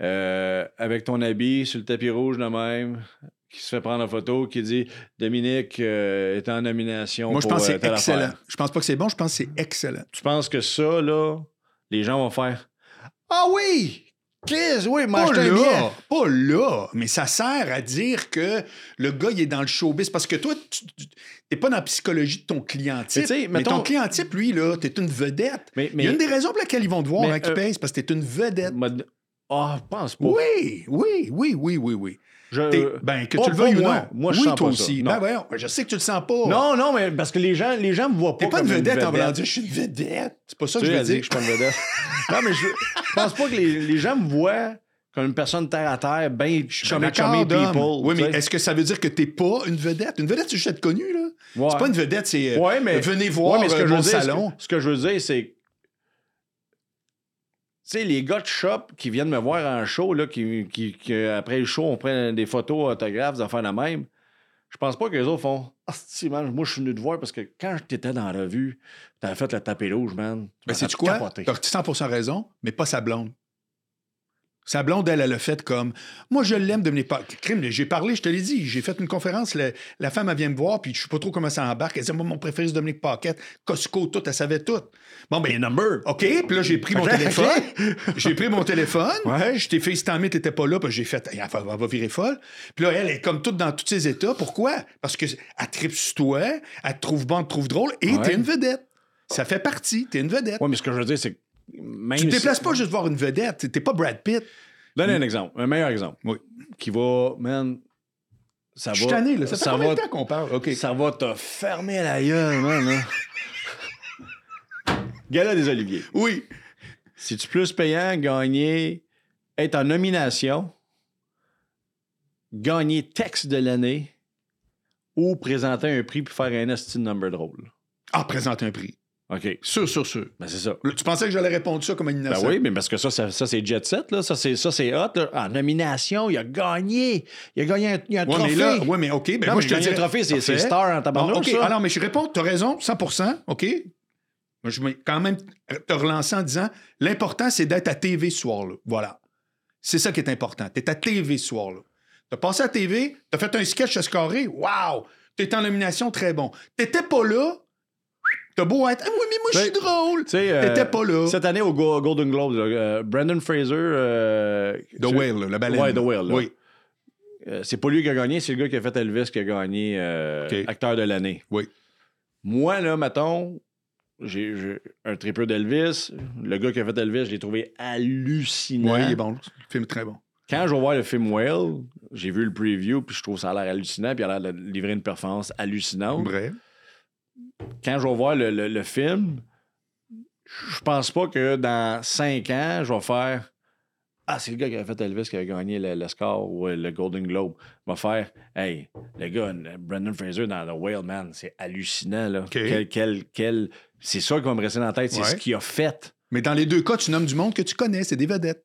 euh, avec ton habit sur le tapis rouge de même, qui se fait prendre en photo, qui dit Dominique euh, est en nomination. Moi, je pour, pense que c'est excellent. affaire. Je pense pas que c'est bon, je pense que c'est excellent. Tu penses que ça, là, les gens vont faire Ah oui! Chris, oui, m'a Pas billet. là, pas là, mais ça sert à dire que le gars, il est dans le showbiz. Parce que toi, tu n'es pas dans la psychologie de ton client type. Mais ton client type, lui, là, t'es une vedette. Mais, Il y a une des raisons pour lesquelles ils vont te voir, hein, qui euh, pèse, parce que t'es une vedette. mode- Ah, je pense pas. Oui, oui, oui, oui, oui, oui. Je- ben, que tu le veuilles ou non. Moi, je oui, sens toi pas ça. aussi. Non. Ben, voyons, je sais que tu le sens pas. Non, non, mais parce que les gens, les gens me voient pas. T'es pas une comme vedette en voulant vedette. dire je suis une vedette. C'est pas ça que je veux dire. que je suis pas une vedette. non, mais je, je pense pas que les, les gens me voient comme une personne terre à terre, bien chummy, D'accord, chummy people. Oui, mais est-ce que ça veut dire que t'es pas une vedette? Une vedette, c'est juste être connu, là. Ouais. C'est pas une vedette, c'est euh, Ouais, mais- venez voir Ouais, mais ce que euh, je mon veux dire, salon. Ce que, ce que je veux dire, c'est. Tu sais, les gars de shop qui viennent me voir en show, là, qui, qui, qui, après le show, on prend des photos, autographes, des affaires de même. Je pense pas que les autres font Ah, si, man, moi, je suis venu te voir parce que quand t'étais dans la revue, t'avais fait le tapis rouge, man. Ben, tu sais-tu quoi? T'as 100% raison, mais pas sa blonde. Sa blonde, elle, elle a fait comme. Moi, je l'aime de pas. Crime, j'ai parlé, je te l'ai dit. J'ai fait une conférence. La, la femme, elle vient me voir, puis je sais pas trop comment ça embarque. Elle dit Moi, mon préféré, c'est Dominique Paquette. Costco, tout, elle savait tout. Bon, ben, number. OK, puis là, j'ai pris mon téléphone. j'ai pris mon téléphone. Ouais. Je t'ai fait FaceTimé, t'étais pas là, puis j'ai fait. Elle va, elle va virer folle. Puis là, elle est comme toute dans tous ses états. Pourquoi? Parce qu'elle tripe sur toi, elle te trouve bon, elle te trouve drôle, et Ouais. t'es une vedette. Ça fait partie, t'es une vedette. Ouais, mais ce que je veux dire, c'est que même Tu te si- déplaces pas juste voir une vedette. T'es pas Brad Pitt. Donne un exemple, un meilleur exemple. Oui. Qui va, man. Ça Je va. tanné, là. Ça fait ça combien va, de temps qu'on parle? Ça va te fermer la gueule, man. Là. Gala des Oliviers. Oui. C'est-tu plus payant gagner, être en nomination, gagner texte de l'année ou présenter un prix puis faire un esti de number drôle? Ah, présente un prix. OK. Sûr, sûr, sûr. Ben, c'est ça. Tu pensais que j'allais répondre ça comme un Ben innocent? oui, mais parce que ça, ça, ça, c'est jet set, là. Ça, c'est, ça, c'est hot, là. En nomination, il a gagné. Il a gagné un, il y a un Ouais, trophée. mais là, ouais, mais OK. Ben Non, moi, mais je te dis. un trophée, c'est, c'est star en tabarnak, OK. ça. Alors, mais je réponds, tu as raison, 100% OK. Moi, je vais quand même te relancer en disant l'important, c'est d'être à TV ce soir-là. Voilà. C'est ça qui est important. Tu es à TV ce soir-là. Tu as passé à TV, tu as fait un sketch à scorer. Wow! Tu es en nomination, très bon. Tu pas là. Tu beau être. Ah oui, mais moi, je suis Ben, drôle. Euh, T'étais pas là. Cette année au Go- Golden Globes, là, euh, Brandon Fraser. euh, The tu- Whale, la baleine. Ouais, The Whale, là. Oui. c'est pas lui qui a gagné, c'est le gars qui a fait Elvis qui a gagné acteur de l'année. Oui. Moi, là, mettons, j'ai, un tripeux d'Elvis. Le gars qui a fait Elvis, je l'ai trouvé hallucinant. Oui, il est bon. Le film est très bon. Quand je vais voir le film Whale, j'ai vu le preview, puis je trouve ça a l'air hallucinant, puis il a l'air de livrer une performance hallucinante. Vrai. Quand je vais voir le, le- le film, je pense pas que dans cinq ans, je vais faire Ah, c'est le gars qui a fait Elvis qui a gagné le, le score ou le Golden Globe. Je vais faire Hey, le gars, Brendan Fraser dans The Whale, man, c'est hallucinant. Là. Quel, quel, quel- C'est ça qui va me rester dans la tête, c'est Ouais. ce qu'il a fait. Mais dans les deux cas, tu nommes du monde que tu connais, c'est des vedettes.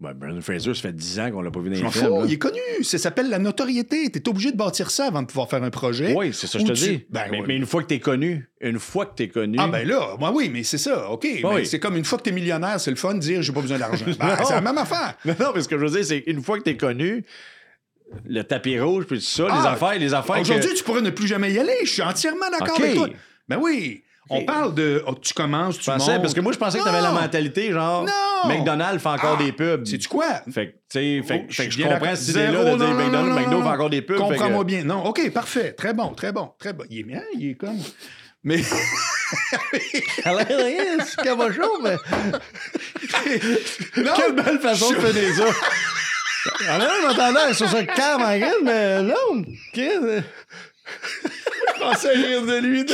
Ben, Brendan Fraser, ça fait 10 ans qu'on l'a pas vu dans Je les films. fous, il est connu. Ça s'appelle la notoriété. Tu es obligé de bâtir ça avant de pouvoir faire un projet. Oui, c'est ça, je te tu- dis. Ben, mais, ouais. mais une fois que t'es connu, une fois que t'es connu. Ah ben là, moi oui, mais c'est ça, OK. mais oui. C'est comme une fois que tu es millionnaire, c'est le fun de dire j'ai pas besoin d'argent. Ben, c'est la même affaire. Non, non, mais ce que je veux dire, c'est qu'une fois que t'es connu, le tapis rouge, puis tout ça, les Ah, affaires, les affaires. que- Aujourd'hui, tu pourrais ne plus jamais y aller. Je suis entièrement d'accord avec toi. Ben oui. On parle de. oh, tu commences, tu pensais, montes. parce que moi, je pensais que t'avais la Non! mentalité, genre, Non! McDonald's fait encore Ah! des pubs. Sais-tu quoi? Fait que, tu sais, fait, Oh, que- fait que suis je bien comprends d'accord. cette idée-là de Zéro, dire non, non, McDonald's, non, McDo non, fait encore des pubs. fait que- Comprends-moi bien. Non, OK, parfait. Très bon, très bon, très bon. Il est bien, il est comme. Mais. Hilarious, cabochon, mais. Non! Quelle belle façon de finir ça. Ah non, je m'attendais sur ce calme en mais non. Qu'est-ce Je pensais rire de lui de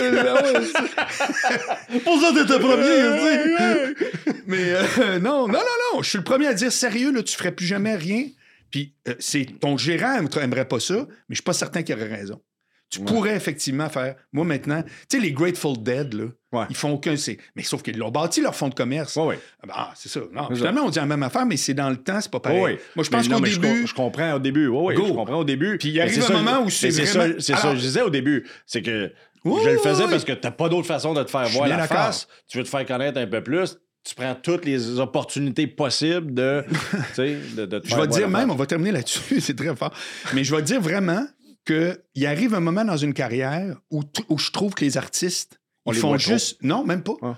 Pour ça, t'étais premier, tu sais. Mais euh, non, non, non, non. Je suis le premier à dire sérieux, là, tu ferais plus jamais rien. Puis euh, c'est ton gérant aimerait pas ça, mais je suis pas certain qu'il aurait raison. Tu Ouais. pourrais effectivement faire. Moi maintenant, tu sais, les Grateful Dead, là, Ouais. ils font aucun. Mais sauf qu'ils l'ont bâti leur fonds de commerce. Ouais. Ah, ben, ah, c'est ça. Non, finalement, on dit la même affaire, mais c'est dans le temps, c'est pas pareil. Moi, je pense qu'au je début. com- Je, comprends au début. Oui, je comprends au début. Puis il arrive un ça- moment où c'est mais vraiment- ça, c'est ça Alors- que je disais au début. C'est que Oui, je le faisais oui. parce que t'as pas d'autre façon de te faire Je voir la face. Tu veux te faire connaître un peu plus. Tu prends toutes les opportunités possibles de, de, de te Je vais te dire même, on va terminer là-dessus, c'est très fort. Mais je vais te dire vraiment qu'il arrive un moment dans une carrière où, je trouve que les artistes, On ils les font trop. juste. Non, même pas. Ouais.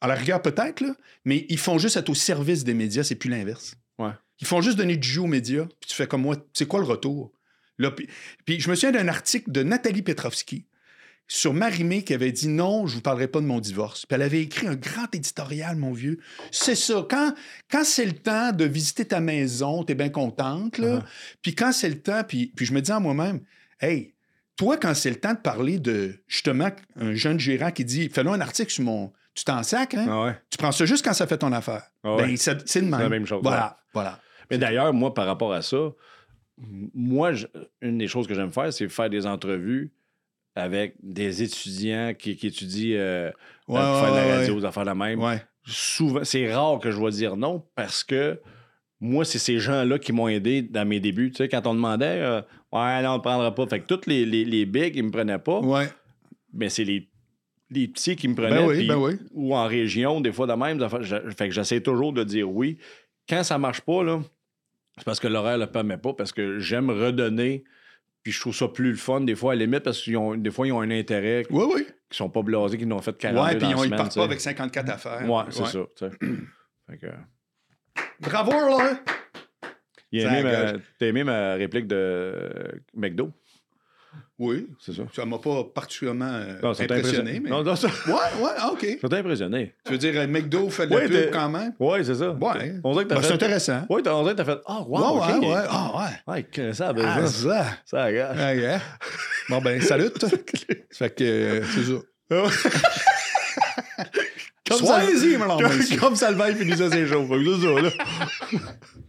À la rigueur, peut-être, mais ils font juste être au service des médias, c'est plus l'inverse. Ouais. Ils font juste donner du jus aux médias, puis tu fais comme moi, c'est quoi le retour? Là, puis, puis je me souviens d'un article de Nathalie Petrovski sur Marimé qui avait dit non, je vous parlerai pas de mon divorce. Puis elle avait écrit un grand éditorial, mon vieux. C'est ça. Quand, quand c'est le temps de visiter ta maison, t'es bien contente, là. Uh-huh. Puis quand c'est le temps, puis, puis je me dis à moi-même, hey, toi, quand c'est le temps de parler de, justement, un jeune gérant qui dit, fais-le un article sur mon... Tu t'en sacs, hein? Ah ouais. Tu prends ça juste quand ça fait ton affaire. Ah ouais. Ben, c'est le même. la même chose, Voilà, voilà. Mais d'ailleurs, moi, par rapport à ça, moi, je- une des choses que j'aime faire, c'est faire des entrevues avec des étudiants qui, qui étudient euh, pour faire de la radio, des affaires de même. Ouais. Souvent, c'est rare que je vais dire non parce que moi, c'est ces gens-là qui m'ont aidé dans mes débuts. Tu sais, quand on demandait, euh, ouais, non, on ne prendra pas. Fait que tous les, les, les bigs, ils me prenaient pas. Ouais. Mais c'est les, les petits qui me prenaient. Ben oui, puis- ben oui. Ou en région, des fois de même. fait que j'essaie toujours de dire oui. Quand ça marche pas, là, c'est parce que l'horaire ne le permet pas, parce que j'aime redonner. Puis je trouve ça plus le fun, des fois, à la limite, parce que des fois, ils ont un intérêt, Oui, oui. qui sont pas blasés, qui n'ont fait 40 Ouais, puis ils partent pas avec 54 affaires. Ouais, c'est ça. Fait que, Bravo, là! il a Ça aimé ma-. T'as aimé ma réplique de McDo? Oui. C'est ça. Ça m'a pas particulièrement euh, Non, ça t'a impressionné, mais... Non, non, ça Ouais, ouais, ah, OK. ça t'a impressionné. Tu veux dire, euh, McDo fait de la Ouais, pub quand même? Ouais, c'est ça. Ouais. On dirait que t'as Ben, fait... c'est intéressant. Ouais, t'as- on dirait que t'as fait. Ah, wow, ouais, ok. ouais, ouais. Ah, ouais. Ouais, ben, Ah, ça, ça. ça agace. Ah, yeah. Bon, ben, salut. fait que, euh, c'est ça. Comme Soyez-y, Comme, comme Salvaille finissait ses jours. C'est ça, là.